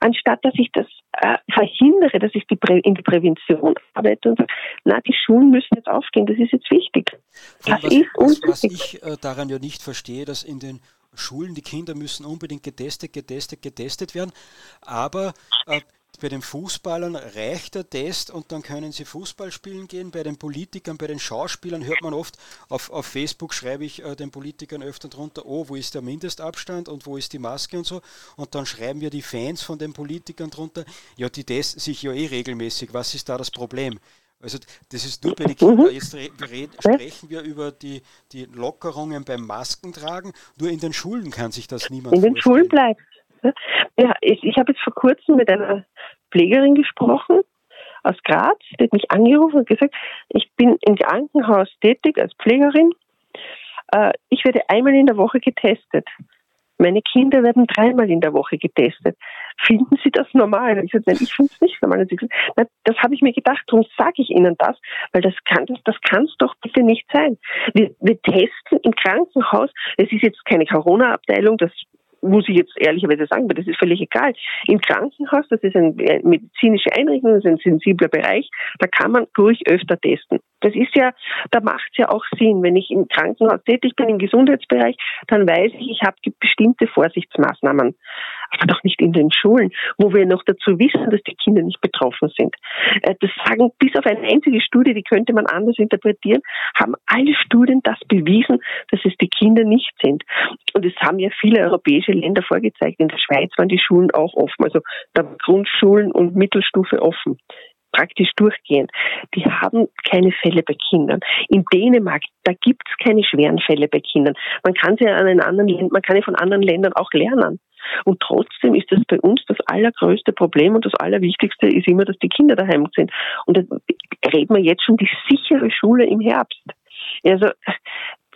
anstatt dass ich das äh, verhindere, dass ich die in die Prävention arbeite und sage, na, die Schulen müssen jetzt aufgehen, das ist jetzt wichtig.
Das was, ist uns was, was ich äh, daran ja nicht verstehe, dass in den Schulen die Kinder müssen unbedingt getestet, getestet, getestet werden, aber äh, bei den Fußballern reicht der Test und dann können sie Fußball spielen gehen. Bei den Politikern, bei den Schauspielern hört man oft, auf, auf Facebook schreibe ich äh, den Politikern öfter drunter, oh, wo ist der Mindestabstand und wo ist die Maske und so. Und dann schreiben wir die Fans von den Politikern drunter, ja, die testen sich ja eh regelmäßig, was ist da das Problem? Also das ist nur bei den Kindern. Mhm. Jetzt sprechen wir über die, die Lockerungen beim Maskentragen. Nur in den Schulen kann sich das niemand
In den vorstellen. Schulen bleibt ja, ich, ich habe jetzt vor kurzem mit einer Pflegerin gesprochen aus Graz, die hat mich angerufen und gesagt, ich bin im Krankenhaus tätig als Pflegerin. Äh, ich werde einmal in der Woche getestet. Meine Kinder werden dreimal in der Woche getestet. Finden Sie das normal? Ich sagte, nein, ich finde es nicht normal. Sie gesagt, das habe ich mir gedacht, darum sage ich Ihnen das, weil das kann das, das doch bitte nicht sein. Wir, wir testen im Krankenhaus, es ist jetzt keine Corona-Abteilung, das muss ich jetzt ehrlicherweise sagen, weil das ist völlig egal. Im Krankenhaus, das ist eine medizinische Einrichtung, das ist ein sensibler Bereich, da kann man ruhig öfter testen. Das ist ja, da macht es ja auch Sinn. Wenn ich im Krankenhaus tätig bin, im Gesundheitsbereich, dann weiß ich, ich habe bestimmte Vorsichtsmaßnahmen. Aber doch nicht in den Schulen, wo wir noch dazu wissen, dass die Kinder nicht betroffen sind. Äh, das sagen, bis auf eine einzige Studie, die könnte man anders interpretieren, haben alle Studien das bewiesen, dass es die Kinder nicht sind. Und es haben ja viele europäische Länder vorgezeigt. In der Schweiz waren die Schulen auch offen, also da Grundschulen und Mittelstufe offen praktisch durchgehend. Die haben keine Fälle bei Kindern. In Dänemark, da gibt es keine schweren Fälle bei Kindern. Man kann sie an anderen, man kann ja von anderen Ländern auch lernen. Und trotzdem ist das bei uns das allergrößte Problem und das Allerwichtigste ist immer, dass die Kinder daheim sind. Und da reden wir jetzt schon die sichere Schule im Herbst. Also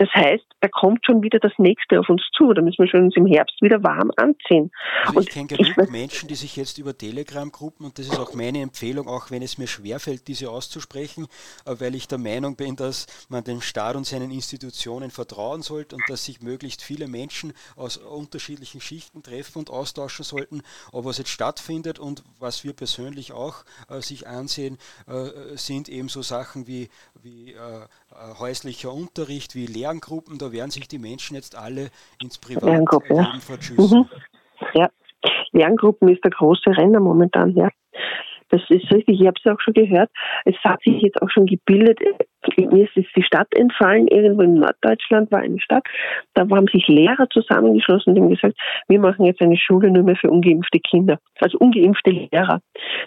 Das heißt, da kommt schon wieder das nächste auf uns zu. Da müssen wir schon uns im Herbst wieder warm anziehen.
Also ich kenne genug ich Menschen, die sich jetzt über Telegram-Gruppen, und das ist auch meine Empfehlung, auch wenn es mir schwerfällt, diese auszusprechen, äh, weil ich der Meinung bin, dass man dem Staat und seinen Institutionen vertrauen sollte und dass sich möglichst viele Menschen aus unterschiedlichen Schichten treffen und austauschen sollten. Aber was jetzt stattfindet und was wir persönlich auch äh, sich ansehen, äh, sind eben so Sachen wie, wie äh, äh, häuslicher Unterricht, wie Lerngruppen. Da werden sich die Menschen jetzt alle ins Privatleben ja. verschüssen. Mhm.
Ja, Lerngruppen ist der große Renner momentan, ja. Das ist richtig, ich habe es auch schon gehört. Es hat sich jetzt auch schon gebildet, mir ist die Stadt entfallen, irgendwo in Norddeutschland war eine Stadt, da haben sich Lehrer zusammengeschlossen und haben gesagt, wir machen jetzt eine Schule nur mehr für ungeimpfte Kinder, also ungeimpfte Lehrer,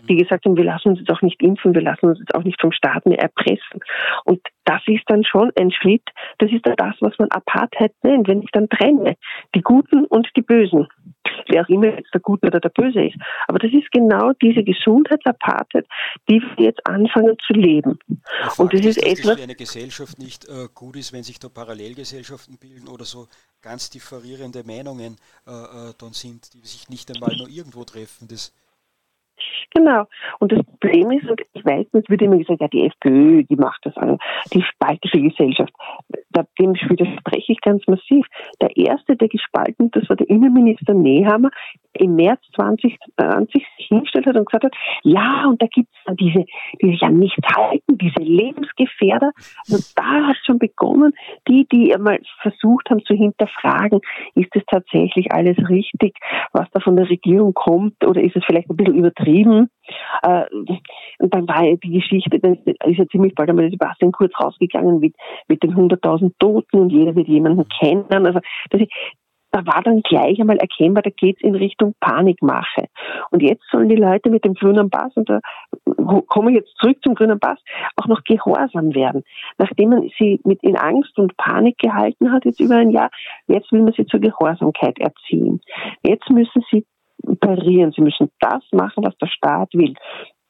die gesagt haben, wir lassen uns jetzt auch nicht impfen, wir lassen uns jetzt auch nicht vom Staat mehr erpressen. Und das ist dann schon ein Schritt, das ist dann das, was man Apartheid nennt, wenn ich dann trenne, die Guten und die Bösen wer auch immer jetzt der Gute oder der Böse ist. Aber das ist genau diese Gesundheitsapartheit, die wir jetzt anfangen zu leben.
Und das ist, ist etwas. Für eine Gesellschaft nicht äh, gut ist, wenn sich da Parallelgesellschaften bilden oder so ganz differierende Meinungen äh, äh, dann sind, die sich nicht einmal nur irgendwo treffen. Das
Genau. Und das Problem ist, und ich weiß, es wird immer gesagt, ja, die FPÖ, die macht das an, die spaltische Gesellschaft. Dem widerspreche ich ganz massiv. Der erste, der gespalten, das war der Innenminister Nehammer, im März 2020 sich hingestellt hat und gesagt hat, ja, und da gibt es diese, die sich an nichts halten, diese Lebensgefährder. Also da hat schon begonnen, die, die einmal versucht haben zu hinterfragen, ist es tatsächlich alles richtig, was da von der Regierung kommt, oder ist es vielleicht ein bisschen übertrieben? Äh, und dann war die Geschichte, dann ist ja ziemlich bald einmal Sebastian Kurz rausgegangen mit, mit den 100.000 Toten und jeder wird jemanden kennen. Also das, da war dann gleich einmal erkennbar, da geht es in Richtung Panikmache. Und jetzt sollen die Leute mit dem grünen Pass, und da komme ich jetzt zurück zum grünen Pass, auch noch gehorsam werden. Nachdem man sie mit in Angst und Panik gehalten hat, jetzt über ein Jahr, jetzt will man sie zur Gehorsamkeit erziehen. Jetzt müssen sie parieren, sie müssen das machen, was der Staat will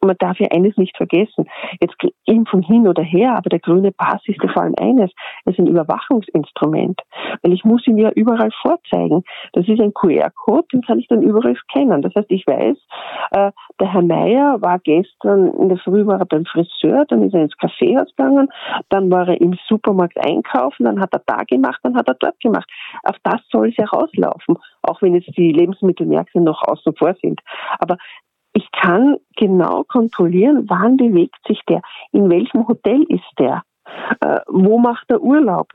man darf ja eines nicht vergessen. Jetzt Impfung hin oder her, aber der grüne Pass ist ja vor allem eines. Es ist ein Überwachungsinstrument. Weil ich muss ihn ja überall vorzeigen. Das ist ein QR-Code, den kann ich dann überall scannen. Das heißt, ich weiß, äh, der Herr Meier war gestern in der Früh war er beim Friseur, dann ist er ins Kaffeehaus gegangen, dann war er im Supermarkt einkaufen, dann hat er da gemacht, dann hat er dort gemacht. Auf das soll es ja rauslaufen, auch wenn jetzt die Lebensmittelmärkte noch außen vor sind. Aber ich kann genau kontrollieren, wann bewegt sich der, in welchem Hotel ist der, äh, wo macht er Urlaub.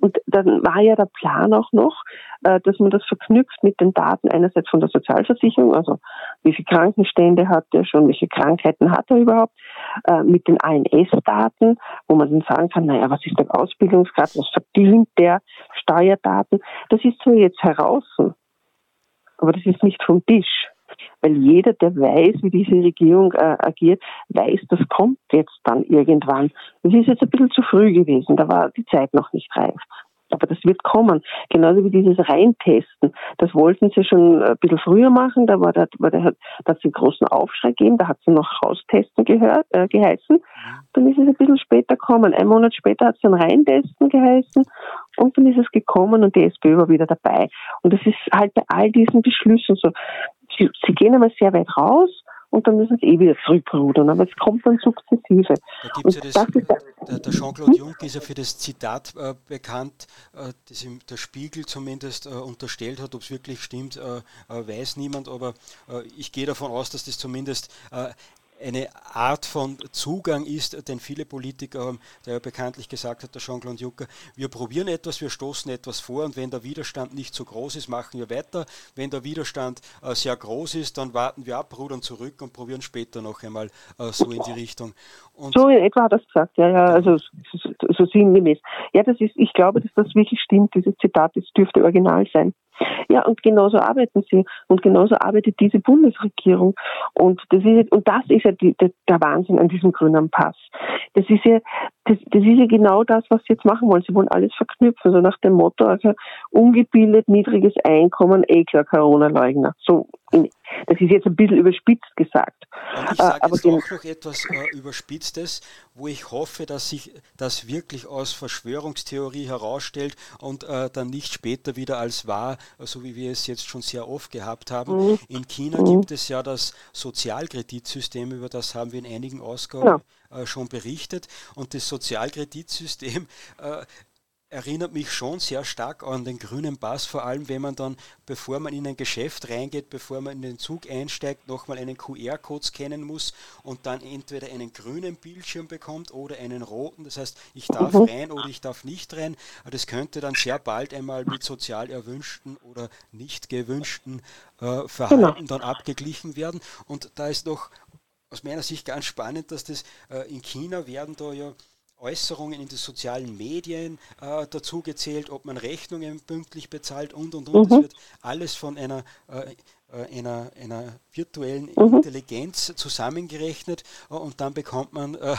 Und dann war ja der Plan auch noch, äh, dass man das verknüpft mit den Daten einerseits von der Sozialversicherung, also wie viele Krankenstände hat er schon, welche Krankheiten hat er überhaupt, äh, mit den ANS-Daten, wo man dann sagen kann, naja, was ist der Ausbildungsgrad, was verdient der, Steuerdaten. Das ist so jetzt heraus, aber das ist nicht vom Tisch weil jeder, der weiß, wie diese Regierung äh, agiert, weiß, das kommt jetzt dann irgendwann. Es ist jetzt ein bisschen zu früh gewesen, da war die Zeit noch nicht reif. Aber das wird kommen. Genauso wie dieses Reintesten. Das wollten sie schon ein bisschen früher machen. Da war war der, hat es einen großen Aufschrei gegeben. Da hat sie noch Raustesten gehört, äh, geheißen. Dann ist es ein bisschen später gekommen. Ein Monat später hat es dann Reintesten geheißen. Und dann ist es gekommen und die SPÖ war wieder dabei. Und das ist halt bei all diesen Beschlüssen so sie, sie gehen einmal sehr weit raus und dann müssen sie eh wieder zurückrudern. Aber es kommt dann sukzessive.
Da gibt's ja das, das der, der Jean-Claude Juncker ist ja für das Zitat äh, bekannt, äh, das ihm der Spiegel zumindest äh, unterstellt hat. Ob es wirklich stimmt, äh, äh, weiß niemand. Aber äh, ich gehe davon aus, dass das zumindest eine Art von Zugang ist, den viele Politiker haben, der ja bekanntlich gesagt hat, der Jean-Claude Juncker, wir probieren etwas, wir stoßen etwas vor und wenn der Widerstand nicht so groß ist, machen wir weiter. Wenn der Widerstand äh, sehr groß ist, dann warten wir ab, rudern zurück und probieren später noch einmal äh, so in die Richtung.
Und so in etwa hat er es gesagt, ja, ja, also so, sinngemäß. Ja, das ist, ich glaube, dass das wirklich stimmt, dieses Zitat, das dürfte original sein. Ja, und genauso arbeiten sie. Und genauso arbeitet diese Bundesregierung. Und das ist, und das ist ja die, der, der Wahnsinn an diesem grünen Pass. Das ist ja, das, das ist ja genau das, was sie jetzt machen wollen. Sie wollen alles verknüpfen. So nach dem Motto, also ungebildet, niedriges Einkommen, eh klar, Corona-Leugner. So Das ist jetzt ein bisschen überspitzt gesagt.
Und ich sage äh, jetzt auch noch etwas äh, Überspitztes, wo ich hoffe, dass sich das wirklich aus Verschwörungstheorie herausstellt und äh, dann nicht später wieder als wahr, so wie wir es jetzt schon sehr oft gehabt haben. Mhm. In China mhm. gibt es ja das Sozialkreditsystem, über das haben wir in einigen Ausgaben ja. äh, schon berichtet. Und das Sozialkreditsystem äh, erinnert mich schon sehr stark an den grünen Pass, vor allem wenn man dann, bevor man in ein Geschäft reingeht, bevor man in den Zug einsteigt, nochmal einen QR-Code scannen muss und dann entweder einen grünen Bildschirm bekommt oder einen roten. Das heißt, ich darf mhm. rein oder ich darf nicht rein. Das könnte dann sehr bald einmal mit sozial erwünschten oder nicht gewünschten äh, Verhalten genau. dann abgeglichen werden. Und da ist noch aus meiner Sicht ganz spannend, dass das äh, in China werden da ja Äußerungen in den sozialen Medien äh, dazu gezählt, ob man Rechnungen pünktlich bezahlt und und und. Mhm. Das wird alles von einer, äh, äh, einer, einer virtuellen mhm. Intelligenz zusammengerechnet äh, und dann bekommt man äh,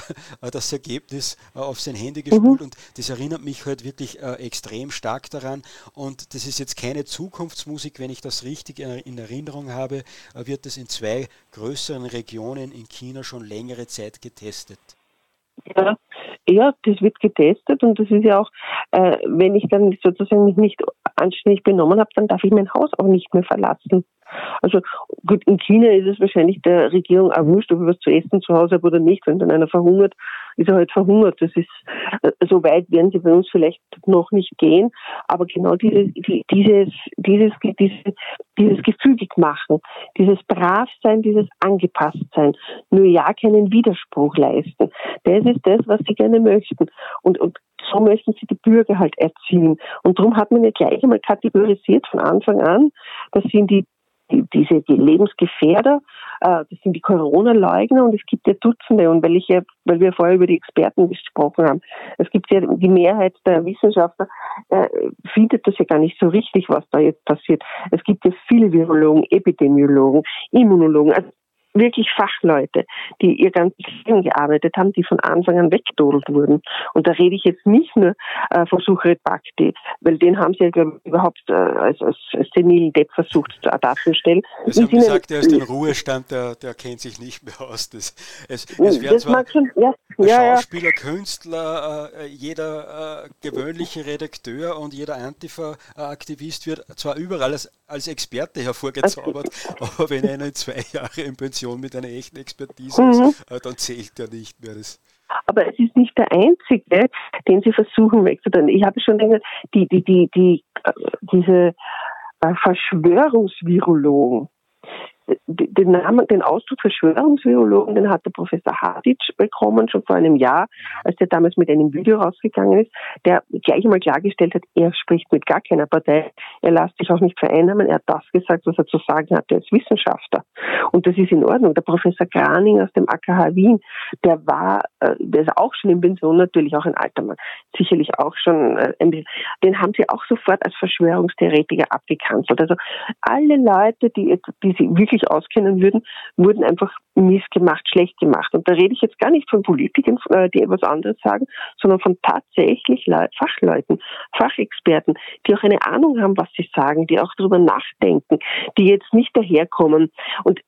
das Ergebnis äh, auf sein Handy gespult mhm. und das erinnert mich halt wirklich extrem stark daran und das ist jetzt keine Zukunftsmusik, wenn ich das richtig in Erinnerung habe, wird es in zwei größeren Regionen in China schon längere Zeit getestet.
Ja, ja, das wird getestet und das ist ja auch, äh, wenn ich dann sozusagen mich nicht anständig benommen habe, dann darf ich mein Haus auch nicht mehr verlassen. Also gut, in China ist es wahrscheinlich der Regierung auch wurscht, ob ich was zu essen zu Hause habe oder nicht. Wenn dann einer verhungert, ist er halt verhungert. Das ist, äh, so weit werden sie bei uns vielleicht noch nicht gehen. Aber genau dieses, dieses, dieses, dieses, dieses gefügig machen, dieses Bravsein, dieses Angepasstsein, nur ja keinen Widerspruch leisten. Das ist das, was sie gerne möchten. Und, und so möchten sie die Bürger halt erziehen. Und darum hat man ja gleich einmal kategorisiert von Anfang an, das sind die die, diese die Lebensgefährder, äh, das sind die Corona-Leugner und es gibt ja Dutzende und weil ich ja, weil wir vorher über die Experten gesprochen haben, es gibt ja die Mehrheit der Wissenschaftler äh, findet das ja gar nicht so richtig, was da jetzt passiert. Es gibt ja viele Virologen, Epidemiologen, Immunologen, also wirklich Fachleute, die ihr ganzes Leben gearbeitet haben, die von Anfang an weggedodelt wurden. Und da rede ich jetzt nicht nur äh, von Suchret Bhakti, weil den haben sie ja glaube ich, überhaupt äh, als, als senilen Depp versucht darzustellen.
Sie haben gesagt, er ist in Ruhestand, der, der kennt sich nicht mehr aus. Das, es, es wird zwar schon, ja, ja, Schauspieler, ja. Künstler, äh, jeder äh, gewöhnliche Redakteur und jeder Antifa-Aktivist wird zwar überall als, als Experte hervorgezaubert, aber wenn einer in zwei Jahre in Pension Kombination mit einer echten Expertise mhm. ist, äh, dann zählt er nicht mehr. Das
aber es ist nicht der einzige, den sie versuchen wegzudrehen. Ich habe schon länger die, die, die, die, äh, diese äh, Verschwörungsvirologen, den Namen, den Ausdruck Verschwörungsvirologen, den hat der Professor Hadic bekommen, schon vor einem Jahr, als der damals mit einem Video rausgegangen ist, der gleich einmal klargestellt hat, er spricht mit gar keiner Partei, er lässt sich auch nicht vereinnahmen, er hat das gesagt, was er zu sagen hatte als Wissenschaftler. Und das ist in Ordnung. Der Professor Graning aus dem AKH Wien, der war, äh, der ist auch schon in Pension, natürlich auch ein alter Mann, sicherlich auch schon, äh, den haben sie auch sofort als Verschwörungstheoretiker abgekanzelt. Also alle Leute, die, die sie wirklich wirklich auskennen würden, wurden einfach missgemacht, schlecht gemacht. Und da rede ich jetzt gar nicht von Politikern, äh, die etwas anderes sagen, sondern von tatsächlich Fachleuten, Fachexperten, die auch eine Ahnung haben, was sie sagen, die auch darüber nachdenken, die jetzt nicht daherkommen. Und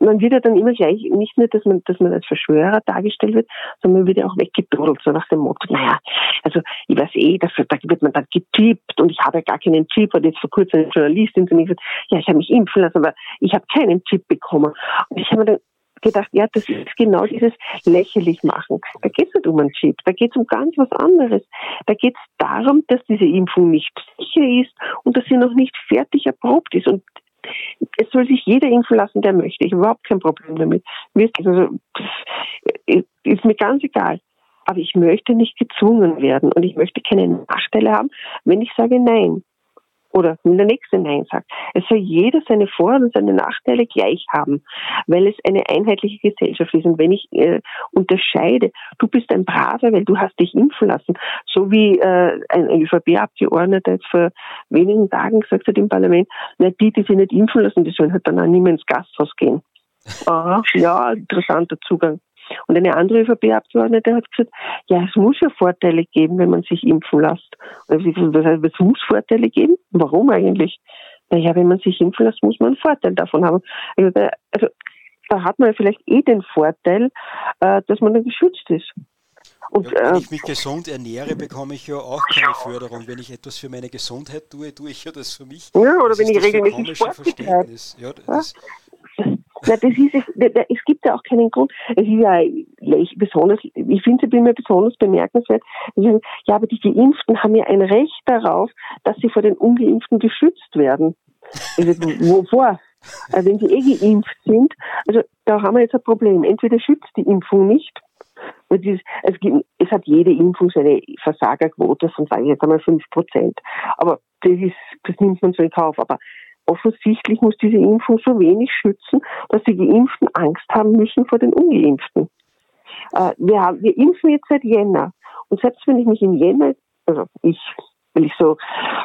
man wird ja dann immer gleich, nicht nur, dass man, dass man als Verschwörer dargestellt wird, sondern man wird ja auch weggedudelt, so nach dem Motto, naja, also ich weiß eh, dass, da wird man dann getippt und ich habe ja gar keinen Chip, und jetzt vor kurzem eine Journalistin zu mir gesagt, ja, ich habe mich impfen lassen, aber ich habe keinen Chip bekommen. Und ich habe mir dann gedacht, ja, das ist genau dieses lächerlich machen. Da geht es nicht um einen Chip, da geht es um ganz was anderes. Da geht es darum, dass diese Impfung nicht sicher ist und dass sie noch nicht fertig erprobt ist. Und es soll sich jeder impfen lassen, der möchte. Ich habe überhaupt kein Problem damit. Also, ist mir ganz egal. Aber ich möchte nicht gezwungen werden und ich möchte keine Nachteile haben, wenn ich sage Nein oder der nächste Nein sagt. Es soll jeder seine Vor- und seine Nachteile gleich haben, weil es eine einheitliche Gesellschaft ist. Und wenn ich äh, unterscheide, du bist ein Braver, weil du hast dich impfen lassen, so wie äh, ein ÖVP-Abgeordneter jetzt vor wenigen Tagen gesagt hat im Parlament, na, die, die sich nicht impfen lassen, die sollen halt dann auch nicht mehr ins Gasthaus gehen. Aha, ja, interessanter Zugang. Und eine andere ÖVP-Abgeordnete hat gesagt, ja, es muss ja Vorteile geben, wenn man sich impfen lässt. Das heißt, es muss Vorteile geben. Warum eigentlich? Naja, wenn man sich impfen lässt, muss man einen Vorteil davon haben. Also, da, also, da hat man vielleicht eh den Vorteil, äh, dass man dann geschützt ist.
Und, ja, wenn äh, ich mich gesund ernähre, bekomme ich ja auch keine Förderung. Wenn ich etwas für meine Gesundheit tue, tue ich ja das für mich.
Ja, oder das wenn ich regelmäßig Sport Verständnis. Ja, das, Na, das ist es, gibt ja auch keinen Grund. Es ist ja besonders, ich finde es immer besonders bemerkenswert. Ja, aber die Geimpften haben ja ein Recht darauf, dass sie vor den Ungeimpften geschützt werden. Also, wovor? Also, wenn sie eh geimpft sind, also da haben wir jetzt ein Problem. Entweder schützt die Impfung nicht, es, es, gibt, es, hat jede Impfung seine Versagerquote von, sage ich jetzt einmal, 5 Prozent. Aber das, ist, das nimmt man so in Kauf. Aber offensichtlich muss diese Impfung so wenig schützen, dass die Geimpften Angst haben müssen vor den Ungeimpften. Äh, wir, haben, wir impfen jetzt seit Jänner. Und selbst wenn ich mich im Jänner, also ich, weil ich so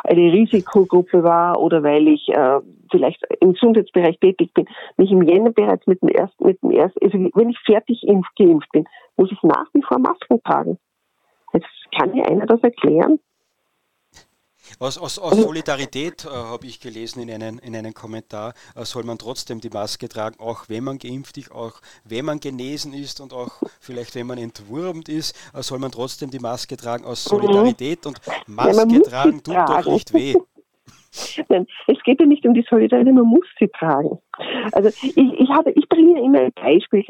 eine Risikogruppe war oder weil ich äh, vielleicht im Gesundheitsbereich tätig bin, mich im Jänner bereits mit dem ersten, mit dem ersten, also wenn ich fertig impf, geimpft bin, muss ich nach wie vor Masken tragen. Jetzt kann mir einer das erklären?
Aus, aus, aus Solidarität äh, habe ich gelesen in einem, in einem Kommentar, äh, soll man trotzdem die Maske tragen, auch wenn man geimpft ist, auch wenn man genesen ist und auch vielleicht wenn man entwurmt ist, äh, soll man trotzdem die Maske tragen aus mhm. Solidarität und Maske ja, tragen tut tragen. doch nicht weh.
Nein, es geht ja nicht um die Solidarität, man muss sie tragen. Also ich, ich, habe, ich bringe immer ein Beispiel.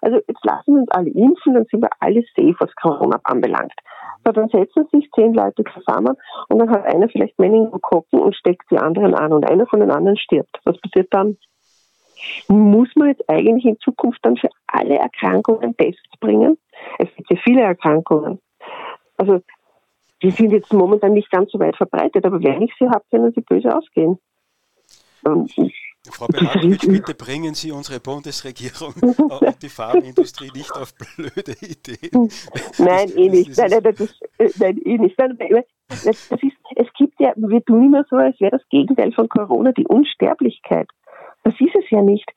Also jetzt lassen wir uns alle impfen, dann sind wir alle safe, was Corona anbelangt. So, dann setzen sich zehn Leute zusammen und dann hat einer vielleicht Meningokokken und steckt die anderen an und einer von den anderen stirbt. Was passiert dann? Muss man jetzt eigentlich in Zukunft dann für alle Erkrankungen Tests bringen? Es gibt ja viele Erkrankungen. Also die sind jetzt momentan nicht ganz so weit verbreitet, aber wenn ich sie habe, können sie böse ausgehen.
Und Frau Beratowitsch, bitte bringen Sie unsere Bundesregierung und die Pharmaindustrie nicht auf blöde Ideen.
Nein, eh nicht. Nein, nein, das ist, äh, nein, eh nicht. Nein, das ist, es gibt ja, wir tun immer so, als wäre das Gegenteil von Corona die Unsterblichkeit. Das ist es ja nicht.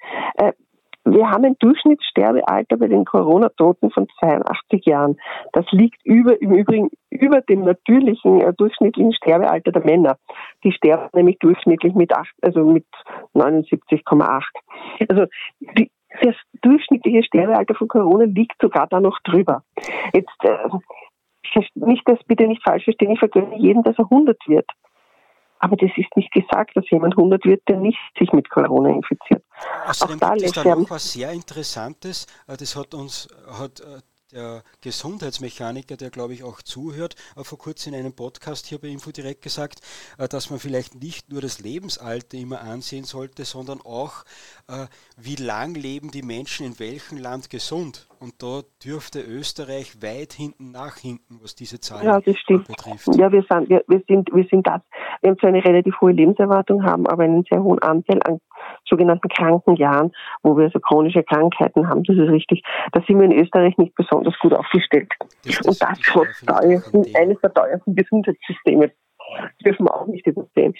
Wir haben ein Durchschnittssterbealter bei den Corona-Toten von 82 Jahren. Das liegt über, im Übrigen über dem natürlichen äh, durchschnittlichen Sterbealter der Männer. Die sterben nämlich durchschnittlich mit also mit 79,8. Also die, das durchschnittliche Sterbealter von Corona liegt sogar da noch drüber. Jetzt äh, nicht das bitte nicht falsch verstehen, ich vergönne jedem, dass er 100 wird. Aber das ist nicht gesagt, dass jemand 100 wird, der nicht sich mit Corona infiziert.
Außerdem Auch da gibt es da noch was sehr Interessantes. Äh, das hat uns hat äh, der Gesundheitsmechaniker, der glaube ich auch zuhört, äh, vor kurzem in einem Podcast hier bei Infodirekt gesagt, dass man vielleicht nicht nur das Lebensalter immer ansehen sollte, sondern auch, wie lang leben die Menschen in welchem Land gesund. Und da dürfte Österreich weit hinten nachhinken, was diese Zahlen
ja, das stimmt. betrifft. Ja, wir sind, wir, wir, sind, wir sind das. Wir haben zwar eine relativ hohe Lebenserwartung, haben aber einen sehr hohen Anteil an sogenannten kranken Jahren, wo wir so chronische Krankheiten haben. Das ist richtig. Da sind wir in Österreich nicht besonders gut aufgestellt. Das, das Und das trotz eines der teuersten Gesundheitssysteme dürfen wir auch nicht übersehen.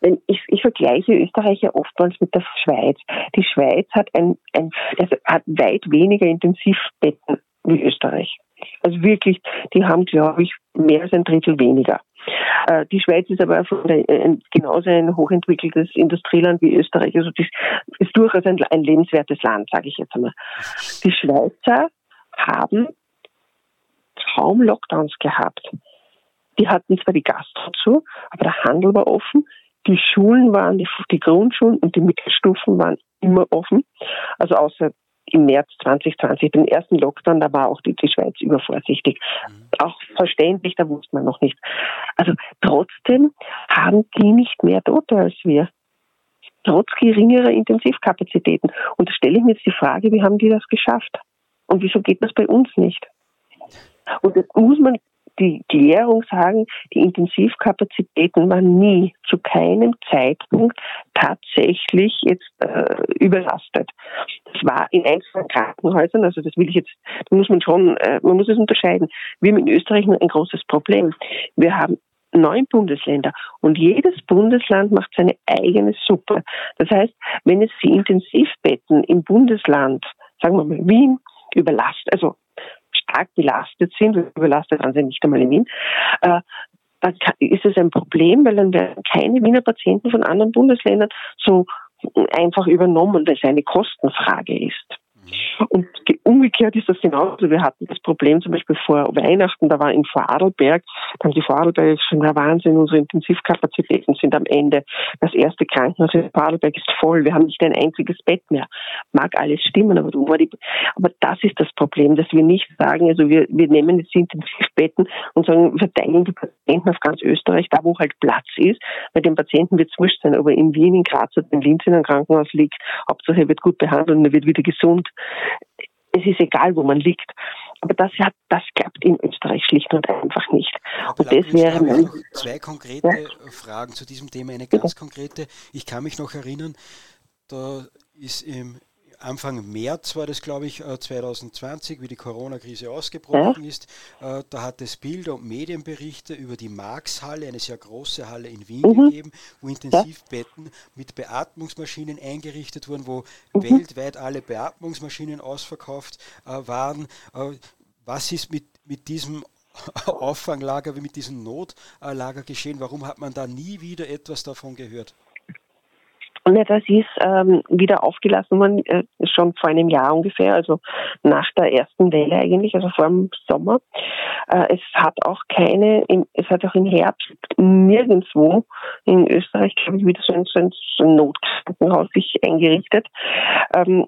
Wenn ich, ich vergleiche Österreich ja oftmals mit der Schweiz. Die Schweiz hat ein, ein also hat weit weniger Intensivbetten wie Österreich. Also wirklich, die haben, glaube ich, mehr als ein Drittel weniger. Äh, die Schweiz ist aber genauso ein hochentwickeltes Industrieland wie Österreich. Also das ist durchaus ein, ein lebenswertes Land, sage ich jetzt einmal. Die Schweizer haben kaum Lockdowns gehabt. Die hatten zwar die Gastro zu, aber der Handel war offen. Die Schulen waren, die, die Grundschulen und die Mittelstufen waren immer offen. Also außer im März 2020, den ersten Lockdown, da war auch die, die Schweiz übervorsichtig. Mhm. Auch verständlich, da wusste man noch nicht. Also trotzdem haben die nicht mehr Tote als wir. Trotz geringerer Intensivkapazitäten. Und da stelle ich mir jetzt die Frage, wie haben die das geschafft? Und wieso geht das bei uns nicht? Und das muss man die Klärung sagen, die Intensivkapazitäten waren nie, zu keinem Zeitpunkt tatsächlich jetzt äh, überlastet. Das war in einzelnen Krankenhäusern, also das will ich jetzt, da muss man schon, äh, man muss es unterscheiden. Wir haben in Österreich ein großes Problem. Wir haben neun Bundesländer und jedes Bundesland macht seine eigene Suppe. Das heißt, wenn es die Intensivbetten im Bundesland, sagen wir mal Wien, überlastet, also stark belastet sind, überlastet waren sie nicht einmal in Wien, äh, dann ist es ein Problem, weil dann werden keine Wiener Patienten von anderen Bundesländern so einfach übernommen, weil es eine Kostenfrage ist. Und umgekehrt ist das genauso. Wir hatten das Problem zum Beispiel vor Weihnachten, da war in Vorarlberg, da haben die Vorarlberg schon der Wahnsinn, unsere Intensivkapazitäten sind am Ende. Das erste Krankenhaus in Vorarlberg ist voll, wir haben nicht ein einziges Bett mehr. Mag alles stimmen, aber, die, aber das ist das Problem, dass wir nicht sagen, also wir, wir nehmen jetzt Intensivbetten und sagen, wir verteilen die Patienten auf ganz Österreich, da wo halt Platz ist. Bei den Patienten wird es wurscht sein, ob er in Wien, in Graz oder in Linz in einem Krankenhaus liegt. Hauptsache er wird gut behandelt und er wird wieder gesund es ist egal, wo man liegt. Aber das, hat, das klappt in Österreich schlicht und einfach nicht.
Und das wäre zwei konkrete ja? Fragen zu diesem Thema. Eine ganz konkrete. Ich kann mich noch erinnern, da ist im Anfang März war das, glaube ich, 2020, äh, wie die Corona-Krise ausgebrochen ja. ist. Äh, da hat es Bilder und Medienberichte über die Marx-Halle, eine sehr große Halle in Wien mhm. gegeben, wo Intensivbetten ja. mit Beatmungsmaschinen eingerichtet wurden, wo mhm. weltweit alle Beatmungsmaschinen ausverkauft äh, waren. Was ist mit, mit diesem Auffanglager, wie mit diesem Notlager geschehen? Warum hat man da nie wieder etwas davon gehört?
Ne, das ist ähm, wieder aufgelassen worden, äh, schon vor einem Jahr ungefähr, also nach der ersten Welle eigentlich, also vor dem Sommer. Äh, es hat auch keine, im, es hat auch im Herbst nirgendwo in Österreich, glaube ich, wieder so ein, so ein Notkrankenhaus sich eingerichtet. Ähm,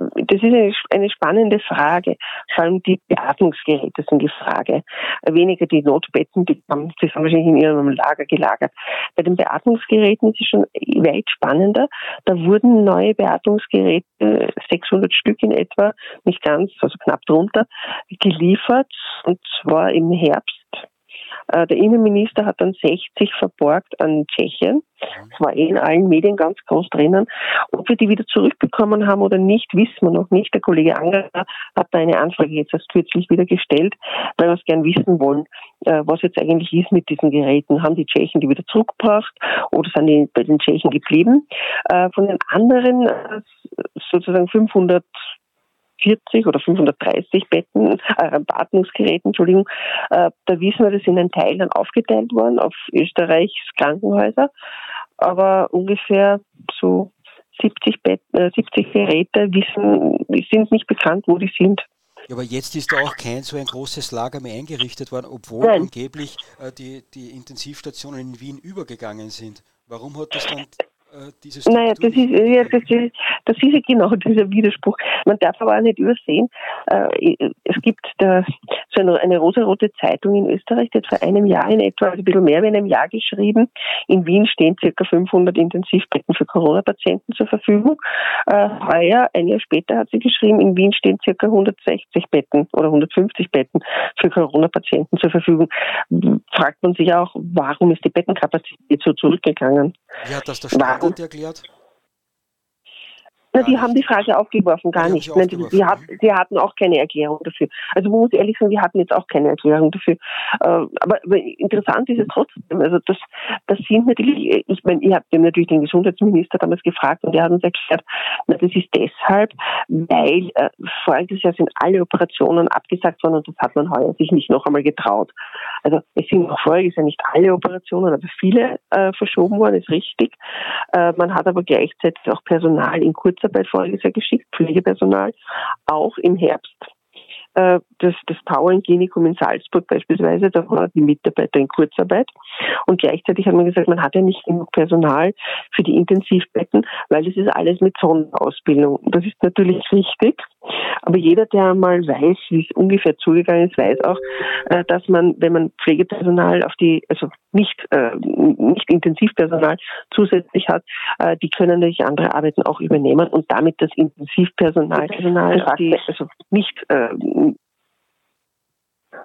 das ist eine, spannende Frage. Vor allem die Beatmungsgeräte sind die Frage. Weniger die Notbetten, die haben, die sind wahrscheinlich in ihrem Lager gelagert. Bei den Beatmungsgeräten ist es schon weit spannender. Da wurden neue Beatmungsgeräte, 600 Stück in etwa, nicht ganz, also knapp drunter, geliefert. Und zwar im Herbst der Innenminister hat dann 60 verborgt an Tschechien. Das war eh in allen Medien ganz groß drinnen. Ob wir die wieder zurückbekommen haben oder nicht, wissen wir noch nicht. Der Kollege Anger hat da eine Anfrage jetzt erst kürzlich wieder gestellt, weil wir es gern wissen wollen, äh, was jetzt eigentlich ist mit diesen Geräten. Haben die Tschechen die wieder zurückgebracht oder sind die bei den Tschechen geblieben? Äh, von den anderen sozusagen 500 540 oder 530 Betten, äh, Beatmungsgeräten, Entschuldigung, äh, da wissen wir, das sind in Teilen aufgeteilt worden auf Österreichs Krankenhäuser, aber ungefähr so 70, Betten, äh, 70 Geräte wissen, sind nicht bekannt, wo die sind.
Ja, aber jetzt ist da auch kein so ein großes Lager mehr eingerichtet worden, obwohl Nein. angeblich äh, die, die Intensivstationen in Wien übergegangen sind. Warum hat das dann
dieses naja, das ist, ja, das, ist, das ist ja genau dieser Widerspruch. Man darf aber auch nicht übersehen, äh, es gibt da so eine, eine rosarote Zeitung in Österreich, die hat vor einem Jahr in etwa, also ein bisschen mehr wie einem Jahr geschrieben, in Wien stehen circa 500 Intensivbetten für Corona-Patienten zur Verfügung. Äh, heuer, ein Jahr später hat sie geschrieben, in Wien stehen circa 160 Betten oder 150 Betten für Corona-Patienten zur Verfügung. Fragt man sich auch, warum ist die Bettenkapazität so zurückgegangen?
Wie hat das der Standard erklärt?
Na, die haben die Frage aufgeworfen, gar nicht. Nein, die, die, hat, die, hatten auch keine Erklärung dafür. Also man muss ehrlich sagen, die hatten jetzt auch keine Erklärung dafür. Äh, aber, aber, interessant ist es trotzdem. Also das, das sind natürlich, ich meine, ihr habt natürlich den Gesundheitsminister damals gefragt und er hat uns erklärt, na, das ist deshalb, weil äh, voriges Jahr sind alle Operationen abgesagt worden und das hat man heuer sich nicht noch einmal getraut. Also es sind auch voriges Jahr nicht alle Operationen, aber viele äh, verschoben worden, ist richtig. Äh, man hat aber gleichzeitig auch Personal in Kurz Kurzarbeit voriges Jahr geschickt, Pflegepersonal, auch im Herbst äh, das, das Tauernklinikum in Salzburg beispielsweise, da waren die Mitarbeiter in Kurzarbeit. Und gleichzeitig hat man gesagt, man hat ja nicht genug Personal für die Intensivbetten, weil das ist alles mit Sonderausbildung. Das ist natürlich richtig. Aber jeder, der mal weiß, wie es ungefähr zugegangen ist, weiß auch, äh, dass man, wenn man Pflegepersonal auf die, also nicht, äh, nicht Intensivpersonal zusätzlich hat, äh, die können natürlich andere Arbeiten auch übernehmen und damit das Intensivpersonal, Personal die, also nicht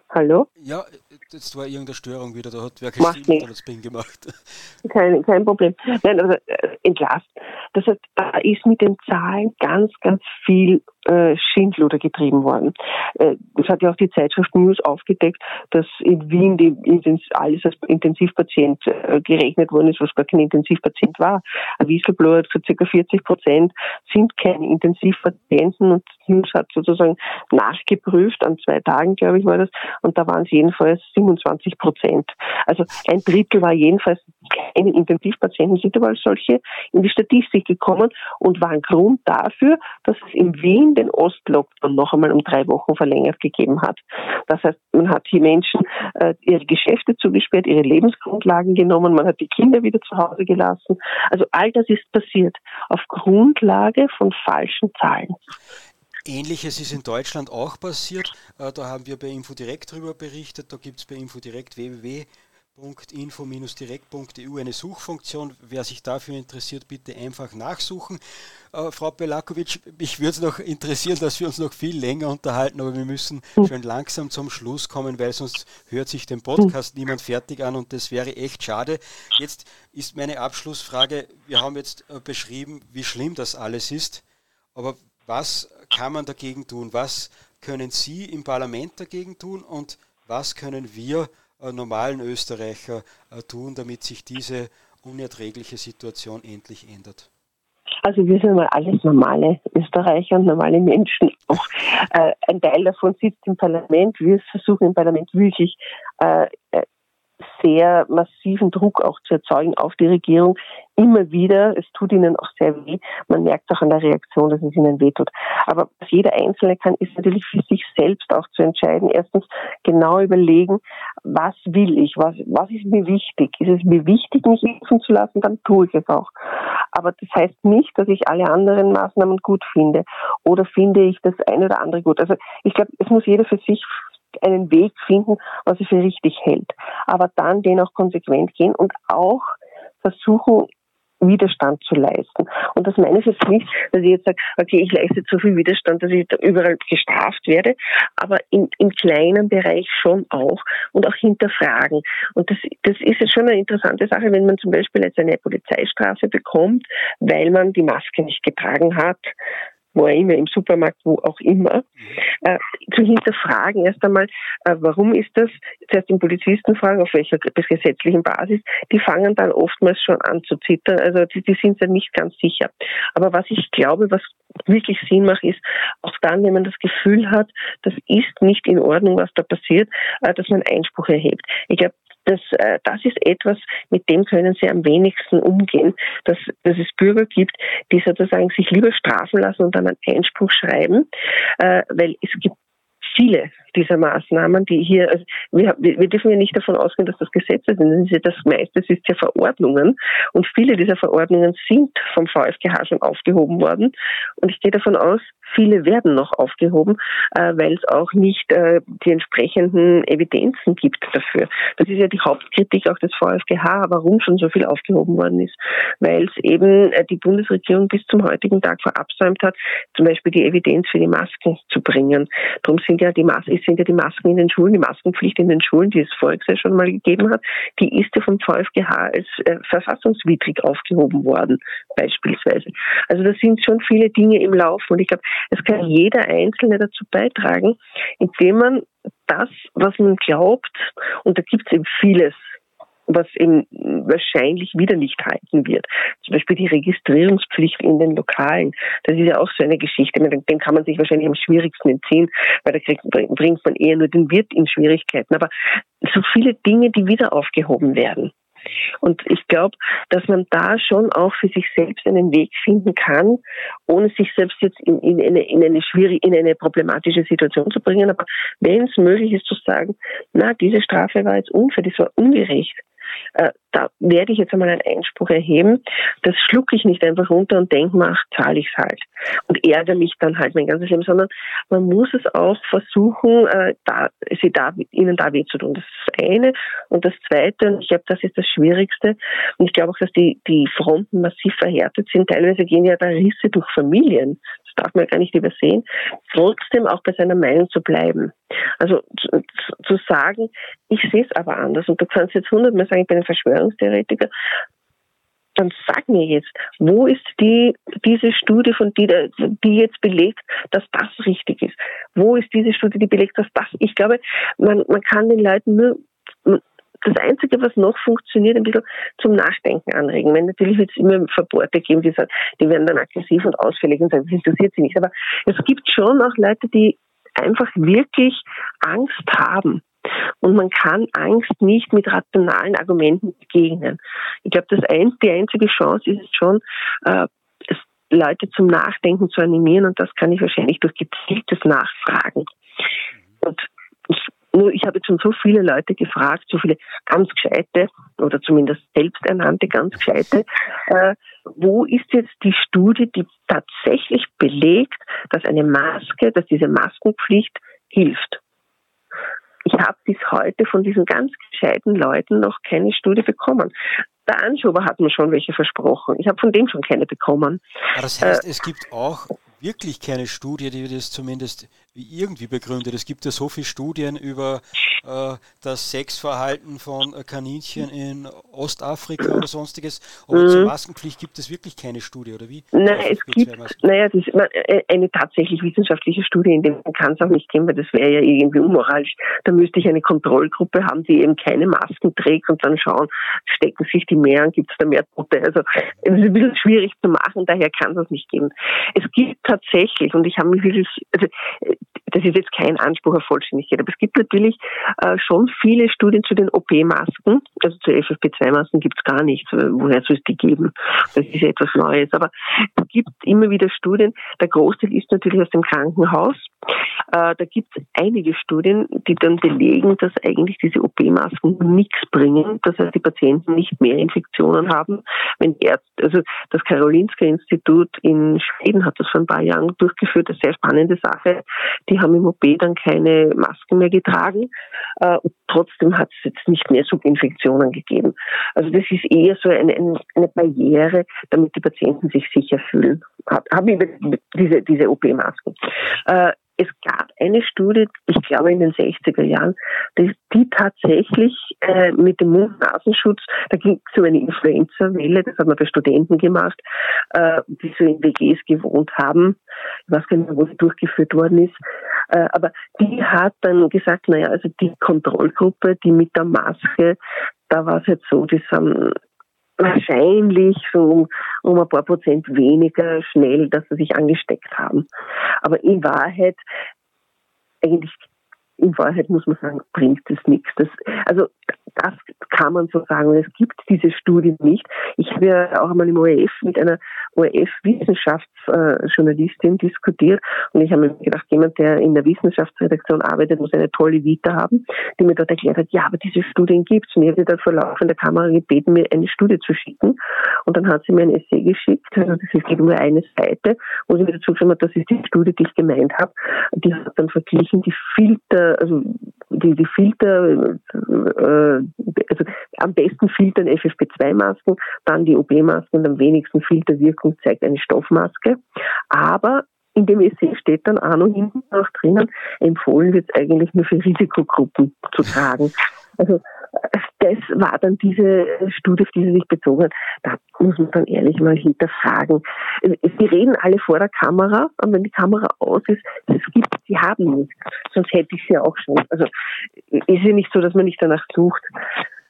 Hallo?
Ja, jetzt war irgendeine Störung wieder, da hat wer gestimmt und das Ping gemacht.
Kein, kein Problem. Nein, also äh, entlasst. Das heißt, da ist mit den Zahlen ganz, ganz viel äh, Schindluder getrieben worden. Äh, es hat ja auch die Zeitschrift News aufgedeckt, dass in Wien die alles als Intensivpatient äh, gerechnet worden ist, was gar kein Intensivpatient war. Ein Whistleblower hat gesagt, ca. 40 Prozent sind keine Intensivpatienten und News hat sozusagen nachgeprüft, an zwei Tagen, glaube ich, war das, und da waren es jedenfalls 27 Prozent. Also ein Drittel war jedenfalls keine Intensivpatienten, sind aber als solche in die Statistik gekommen und waren Grund dafür, dass es in Wien den Ostlockdown noch einmal um drei Wochen verlängert gegeben hat. Das heißt, man hat die Menschen äh, ihre Geschäfte zugesperrt, ihre Lebensgrundlagen genommen, man hat die Kinder wieder zu Hause gelassen. Also all das ist passiert auf Grundlage von falschen Zahlen.
Ähnliches ist in Deutschland auch passiert. Äh, da haben wir bei Infodirect darüber berichtet. Da gibt es bei Infodirect www info-direkt.eu eine Suchfunktion. Wer sich dafür interessiert, bitte einfach nachsuchen. Äh, Frau Belakovic, mich würde es noch interessieren, dass wir uns noch viel länger unterhalten, aber wir müssen schon langsam zum Schluss kommen, weil sonst hört sich den Podcast niemand fertig an und das wäre echt schade. Jetzt ist meine Abschlussfrage, wir haben jetzt äh, beschrieben, wie schlimm das alles ist, aber was kann man dagegen tun? Was können Sie im Parlament dagegen tun und was können wir äh, normalen Österreicher äh, tun, damit sich diese unerträgliche Situation endlich ändert?
Also wir sind mal alles normale Österreicher und normale Menschen. Auch äh, ein Teil davon sitzt im Parlament. Wir versuchen im Parlament wirklich äh, äh sehr massiven Druck auch zu erzeugen auf die Regierung. Immer wieder, es tut ihnen auch sehr weh. Man merkt auch an der Reaktion, dass es ihnen wehtut. Aber was jeder Einzelne kann, ist natürlich für sich selbst auch zu entscheiden. Erstens genau überlegen, was will ich, was, was ist mir wichtig? Ist es mir wichtig, mich impfen zu lassen, dann tue ich es auch. Aber das heißt nicht, dass ich alle anderen Maßnahmen gut finde oder finde ich das eine oder andere gut. Also ich glaube, es muss jeder für sich einen Weg finden, was er für richtig hält. Aber dann den auch konsequent gehen und auch versuchen, Widerstand zu leisten. Und das meine ich jetzt nicht, dass ich jetzt sage, okay, ich leiste zu viel Widerstand, dass ich da überall gestraft werde, aber in, im kleinen Bereich schon auch und auch hinterfragen. Und das, das ist jetzt schon eine interessante Sache, wenn man zum Beispiel jetzt eine Polizeistrafe bekommt, weil man die Maske nicht getragen hat, wo immer, im Supermarkt, wo auch immer, äh, zu hinterfragen erst einmal, äh, warum ist das, zuerst den Polizisten fragen, auf welcher gesetzlichen Basis, die fangen dann oftmals schon an zu zittern, also die, die sind dann nicht ganz sicher. Aber was ich glaube, was wirklich Sinn macht, ist auch dann, wenn man das Gefühl hat, das ist nicht in Ordnung, was da passiert, äh, dass man Einspruch erhebt. Ich glaube, das, äh, das ist etwas, mit dem können sie am wenigsten umgehen, dass, dass es Bürger gibt, die sozusagen sich lieber strafen lassen und dann einen Einspruch schreiben, äh, weil es gibt viele dieser Maßnahmen, die hier, also wir, wir dürfen ja nicht davon ausgehen, dass das Gesetze sind. Das, meiste ist ja Verordnungen und viele dieser Verordnungen sind vom VfGH schon aufgehoben worden. Und ich gehe davon aus, viele werden noch aufgehoben, äh, weil es auch nicht äh, die entsprechenden Evidenzen gibt dafür. Das ist ja die Hauptkritik auch des VfGH, warum schon so viel aufgehoben worden ist, weil es eben äh, die Bundesregierung bis zum heutigen Tag verabsäumt hat, zum Beispiel die Evidenz für die Masken zu bringen. Darum sind ja die Masken, sind ja die Masken in den Schulen, die Maskenpflicht in den Schulen, die es voriges Jahr schon mal gegeben hat, die ist ja vom VfGH als äh, verfassungswidrig aufgehoben worden, beispielsweise. Also da sind schon viele Dinge im Laufen und ich glaube, es kann jeder Einzelne dazu beitragen, indem man das, was man glaubt, und da gibt es eben vieles, was eben wahrscheinlich wieder nicht halten wird. Zum Beispiel die Registrierungspflicht in den Lokalen. Das ist ja auch so eine Geschichte. Dem kann man sich wahrscheinlich am schwierigsten entziehen, weil da bringt man eher nur den Wirt in Schwierigkeiten. Aber so viele Dinge, die wieder aufgehoben werden. Und ich glaube, dass man da schon auch für sich selbst einen Weg finden kann, ohne sich selbst jetzt in, in, eine, in eine schwierige, in eine problematische Situation zu bringen. Aber wenn es möglich ist zu sagen, na, diese Strafe war jetzt unfair, das war ungerecht, uh, da werde ich jetzt einmal einen Einspruch erheben. Das schlucke ich nicht einfach runter und denke, mach, zahle ich es halt. Und ärgere mich dann halt mein ganzes Leben, sondern man muss es auch versuchen, äh, da, sie da, ihnen da weh zu tun. Das ist das eine. Und das zweite, und ich glaube, das ist das Schwierigste, und ich glaube auch, dass die, die Fronten massiv verhärtet sind. Teilweise gehen ja da Risse durch Familien darf man gar nicht übersehen, trotzdem auch bei seiner Meinung zu bleiben. Also zu, zu sagen, ich sehe es aber anders. Und du kannst jetzt hundertmal sagen, ich bin ein Verschwörungstheoretiker, dann sag mir jetzt, wo ist die, diese Studie von die, die jetzt belegt, dass das richtig ist? Wo ist diese Studie, die belegt, dass das, ich glaube, man, man kann den Leuten nur, das Einzige, was noch funktioniert, ein bisschen zum Nachdenken anregen. Wenn natürlich wird es immer Verbote geben, die sagen, die werden dann aggressiv und ausfällig und sagen, das interessiert sie nicht. Aber es gibt schon auch Leute, die einfach wirklich Angst haben. Und man kann Angst nicht mit rationalen Argumenten begegnen. Ich glaube, das ein, die einzige Chance ist es schon, äh, Leute zum Nachdenken zu animieren und das kann ich wahrscheinlich durch gezieltes Nachfragen. Und ich, nur ich habe jetzt schon so viele Leute gefragt, so viele ganz gescheite oder zumindest selbsternannte ganz gescheite, äh, wo ist jetzt die Studie, die tatsächlich belegt, dass eine Maske, dass diese Maskenpflicht hilft? Ich habe bis heute von diesen ganz gescheiten Leuten noch keine Studie bekommen. Der Anschober hat mir schon welche versprochen. Ich habe von dem schon keine bekommen.
Aber das heißt, äh, es gibt auch wirklich keine Studie, die das zumindest irgendwie begründet. Es gibt ja so viele Studien über äh, das Sexverhalten von äh, Kaninchen in Ostafrika oder sonstiges. Aber mhm. zur Maskenpflicht gibt es wirklich keine Studie, oder wie?
Nein, es gibt, naja, das ist äh, eine tatsächlich wissenschaftliche Studie, in dem kann es auch nicht geben, weil das wäre ja irgendwie unmoralisch. Da müsste ich eine Kontrollgruppe haben, die eben keine Masken trägt und dann schauen, stecken sich die mehr und gibt es da mehr Tote. Also es ist ein bisschen schwierig zu machen, daher kann es das nicht geben. Es gibt tatsächlich, und ich habe mich wirklich, also das ist jetzt kein Anspruch auf Vollständigkeit, aber es gibt natürlich äh, schon viele Studien zu den OP-Masken, also zu FFP2-Masken gibt es gar nichts, woher soll es die geben? Das ist ja etwas Neues, aber es gibt immer wieder Studien, der Großteil ist natürlich aus dem Krankenhaus, äh, da gibt es einige Studien, die dann belegen, dass eigentlich diese OP-Masken nichts bringen, dass heißt, die Patienten nicht mehr Infektionen haben, wenn Ärzte, also das Karolinska Institut in Schweden hat das vor ein paar Jahren durchgeführt, eine sehr spannende Sache. Die haben im OP dann keine Masken mehr getragen. Äh, und trotzdem hat es jetzt nicht mehr Subinfektionen gegeben. Also das ist eher so eine, eine Barriere, damit die Patienten sich sicher fühlen. Haben wir diese, diese OP-Masken. Äh, es gab eine Studie, ich glaube in den 60er Jahren, die, die tatsächlich äh, mit dem Mund-Nasenschutz, da ging es um eine Influenza-Welle, das hat man bei Studenten gemacht, äh, die so in WGs gewohnt haben. Ich weiß gar nicht mehr, wo sie durchgeführt worden ist. Äh, aber die hat dann gesagt, naja, also die Kontrollgruppe, die mit der Maske, da war es jetzt so, die sind wahrscheinlich so um, um ein paar Prozent weniger schnell, dass sie sich angesteckt haben. Aber in Wahrheit eigentlich in Wahrheit muss man sagen, bringt es nichts. Das, also das kann man so sagen. Und es gibt diese Studien nicht. Ich habe ja auch einmal im ORF mit einer ORF-Wissenschaftsjournalistin diskutiert und ich habe mir gedacht, jemand, der in der Wissenschaftsredaktion arbeitet, muss eine tolle Vita haben, die mir dort erklärt hat, ja, aber diese Studien gibt es. Und ich habe dann vor laufender Kamera gebeten, mir eine Studie zu schicken. Und dann hat sie mir ein Essay geschickt, also das ist nur eine Seite, wo sie mir dazu geschrieben hat, das ist die Studie, die ich gemeint habe. Die hat dann verglichen die Filter, also die, die Filter, äh, also am besten filtern FFP2-Masken, dann die OP-Masken und am wenigsten Filterwirkung zeigt eine Stoffmaske. Aber in dem Essay steht dann auch noch hinten auch drinnen, empfohlen wird es eigentlich nur für Risikogruppen zu tragen. Also das war dann diese Studie, auf die sie sich bezogen hat. Da muss man dann ehrlich mal hinterfragen. Sie reden alle vor der Kamera, und wenn die Kamera aus ist, es gibt, sie haben nichts. Sonst hätte ich sie auch schon. Also ist ja nicht so, dass man nicht danach sucht.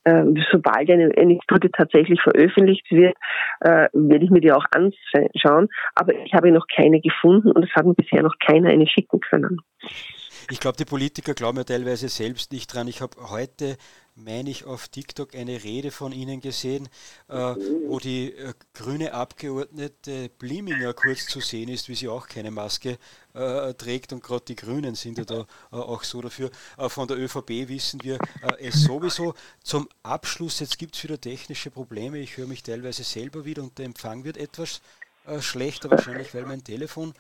Ähm, sobald eine, eine Studie tatsächlich veröffentlicht wird, äh, werde ich mir die auch anschauen. Aber ich habe noch keine gefunden und es hat mir bisher noch keiner eine schicken können.
Ich glaube, die Politiker glauben ja teilweise selbst nicht dran. Ich habe heute, meine ich, auf TikTok eine Rede von Ihnen gesehen, äh, wo die äh, grüne Abgeordnete Bliminger kurz zu sehen ist, wie sie auch keine Maske äh, trägt. Und gerade die Grünen sind ja da äh, auch so dafür. Äh, von der ÖVP wissen wir äh, es sowieso. Zum Abschluss, jetzt gibt es wieder technische Probleme. Ich höre mich teilweise selber wieder und der Empfang wird etwas schlechter, wahrscheinlich weil mein Telefon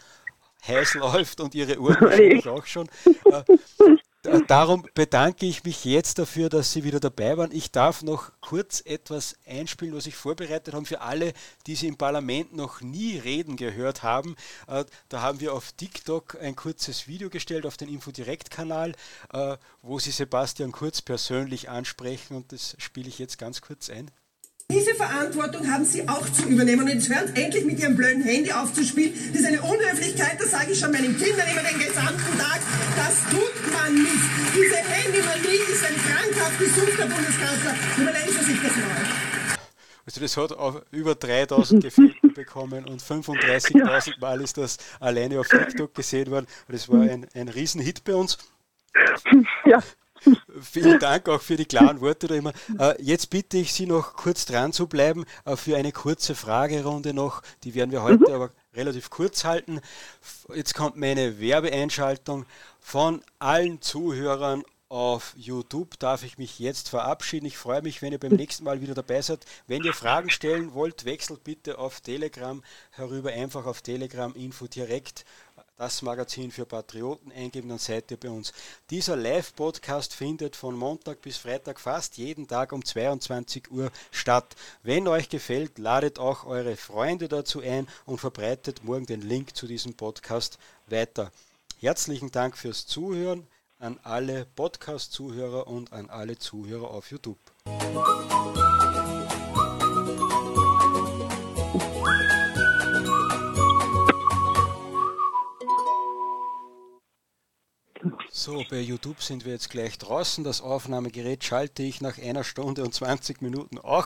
heiß läuft und Ihre Uhr wahrscheinlich auch schon. Äh, darum bedanke ich mich jetzt dafür, dass Sie wieder dabei waren. Ich darf noch kurz etwas einspielen, was ich vorbereitet habe für alle, die Sie im Parlament noch nie reden gehört haben. Äh, da haben wir auf TikTok ein kurzes Video gestellt auf den Infodirekt-Kanal, äh, wo Sie Sebastian Kurz persönlich ansprechen und das spiele ich jetzt ganz kurz ein.
Diese Verantwortung haben Sie auch zu übernehmen. Und jetzt hören Sie endlich mit Ihrem blöden Handy aufzuspielen. Das ist eine Unhöflichkeit, das sage ich schon meinen Kindern immer den gesamten Tag. Das tut man nicht. Diese Handymanie ist ein krankhaft gesuchter Bundeskanzler. Überlegen Sie sich das mal.
Also das hat auf über 3000 Gefilden bekommen und 35.000 Mal ist das alleine auf TikTok gesehen worden. Das war ein, ein Riesenhit bei uns. Ja. Vielen Dank auch für die klaren Worte da immer. Äh, jetzt bitte ich Sie noch kurz dran zu bleiben äh, für eine kurze Fragerunde noch. Die werden wir heute mhm. aber relativ kurz halten. Jetzt kommt meine Werbeeinschaltung von allen Zuhörern auf YouTube darf ich mich jetzt verabschieden. Ich freue mich, wenn ihr beim nächsten Mal wieder dabei seid. Wenn ihr Fragen stellen wollt, wechselt bitte auf Telegram herüber, einfach auf Telegram Info direkt das Magazin für Patrioten eingeben, dann seid ihr bei uns. Dieser Live-Podcast findet von Montag bis Freitag fast jeden Tag um 22 Uhr statt. Wenn euch gefällt, ladet auch eure Freunde dazu ein und verbreitet morgen den Link zu diesem Podcast weiter. Herzlichen Dank fürs Zuhören an alle Podcast-Zuhörer und an alle Zuhörer auf YouTube. So, bei YouTube sind wir jetzt gleich draußen. Das Aufnahmegerät schalte ich nach einer Stunde und 20 Minuten auch aus.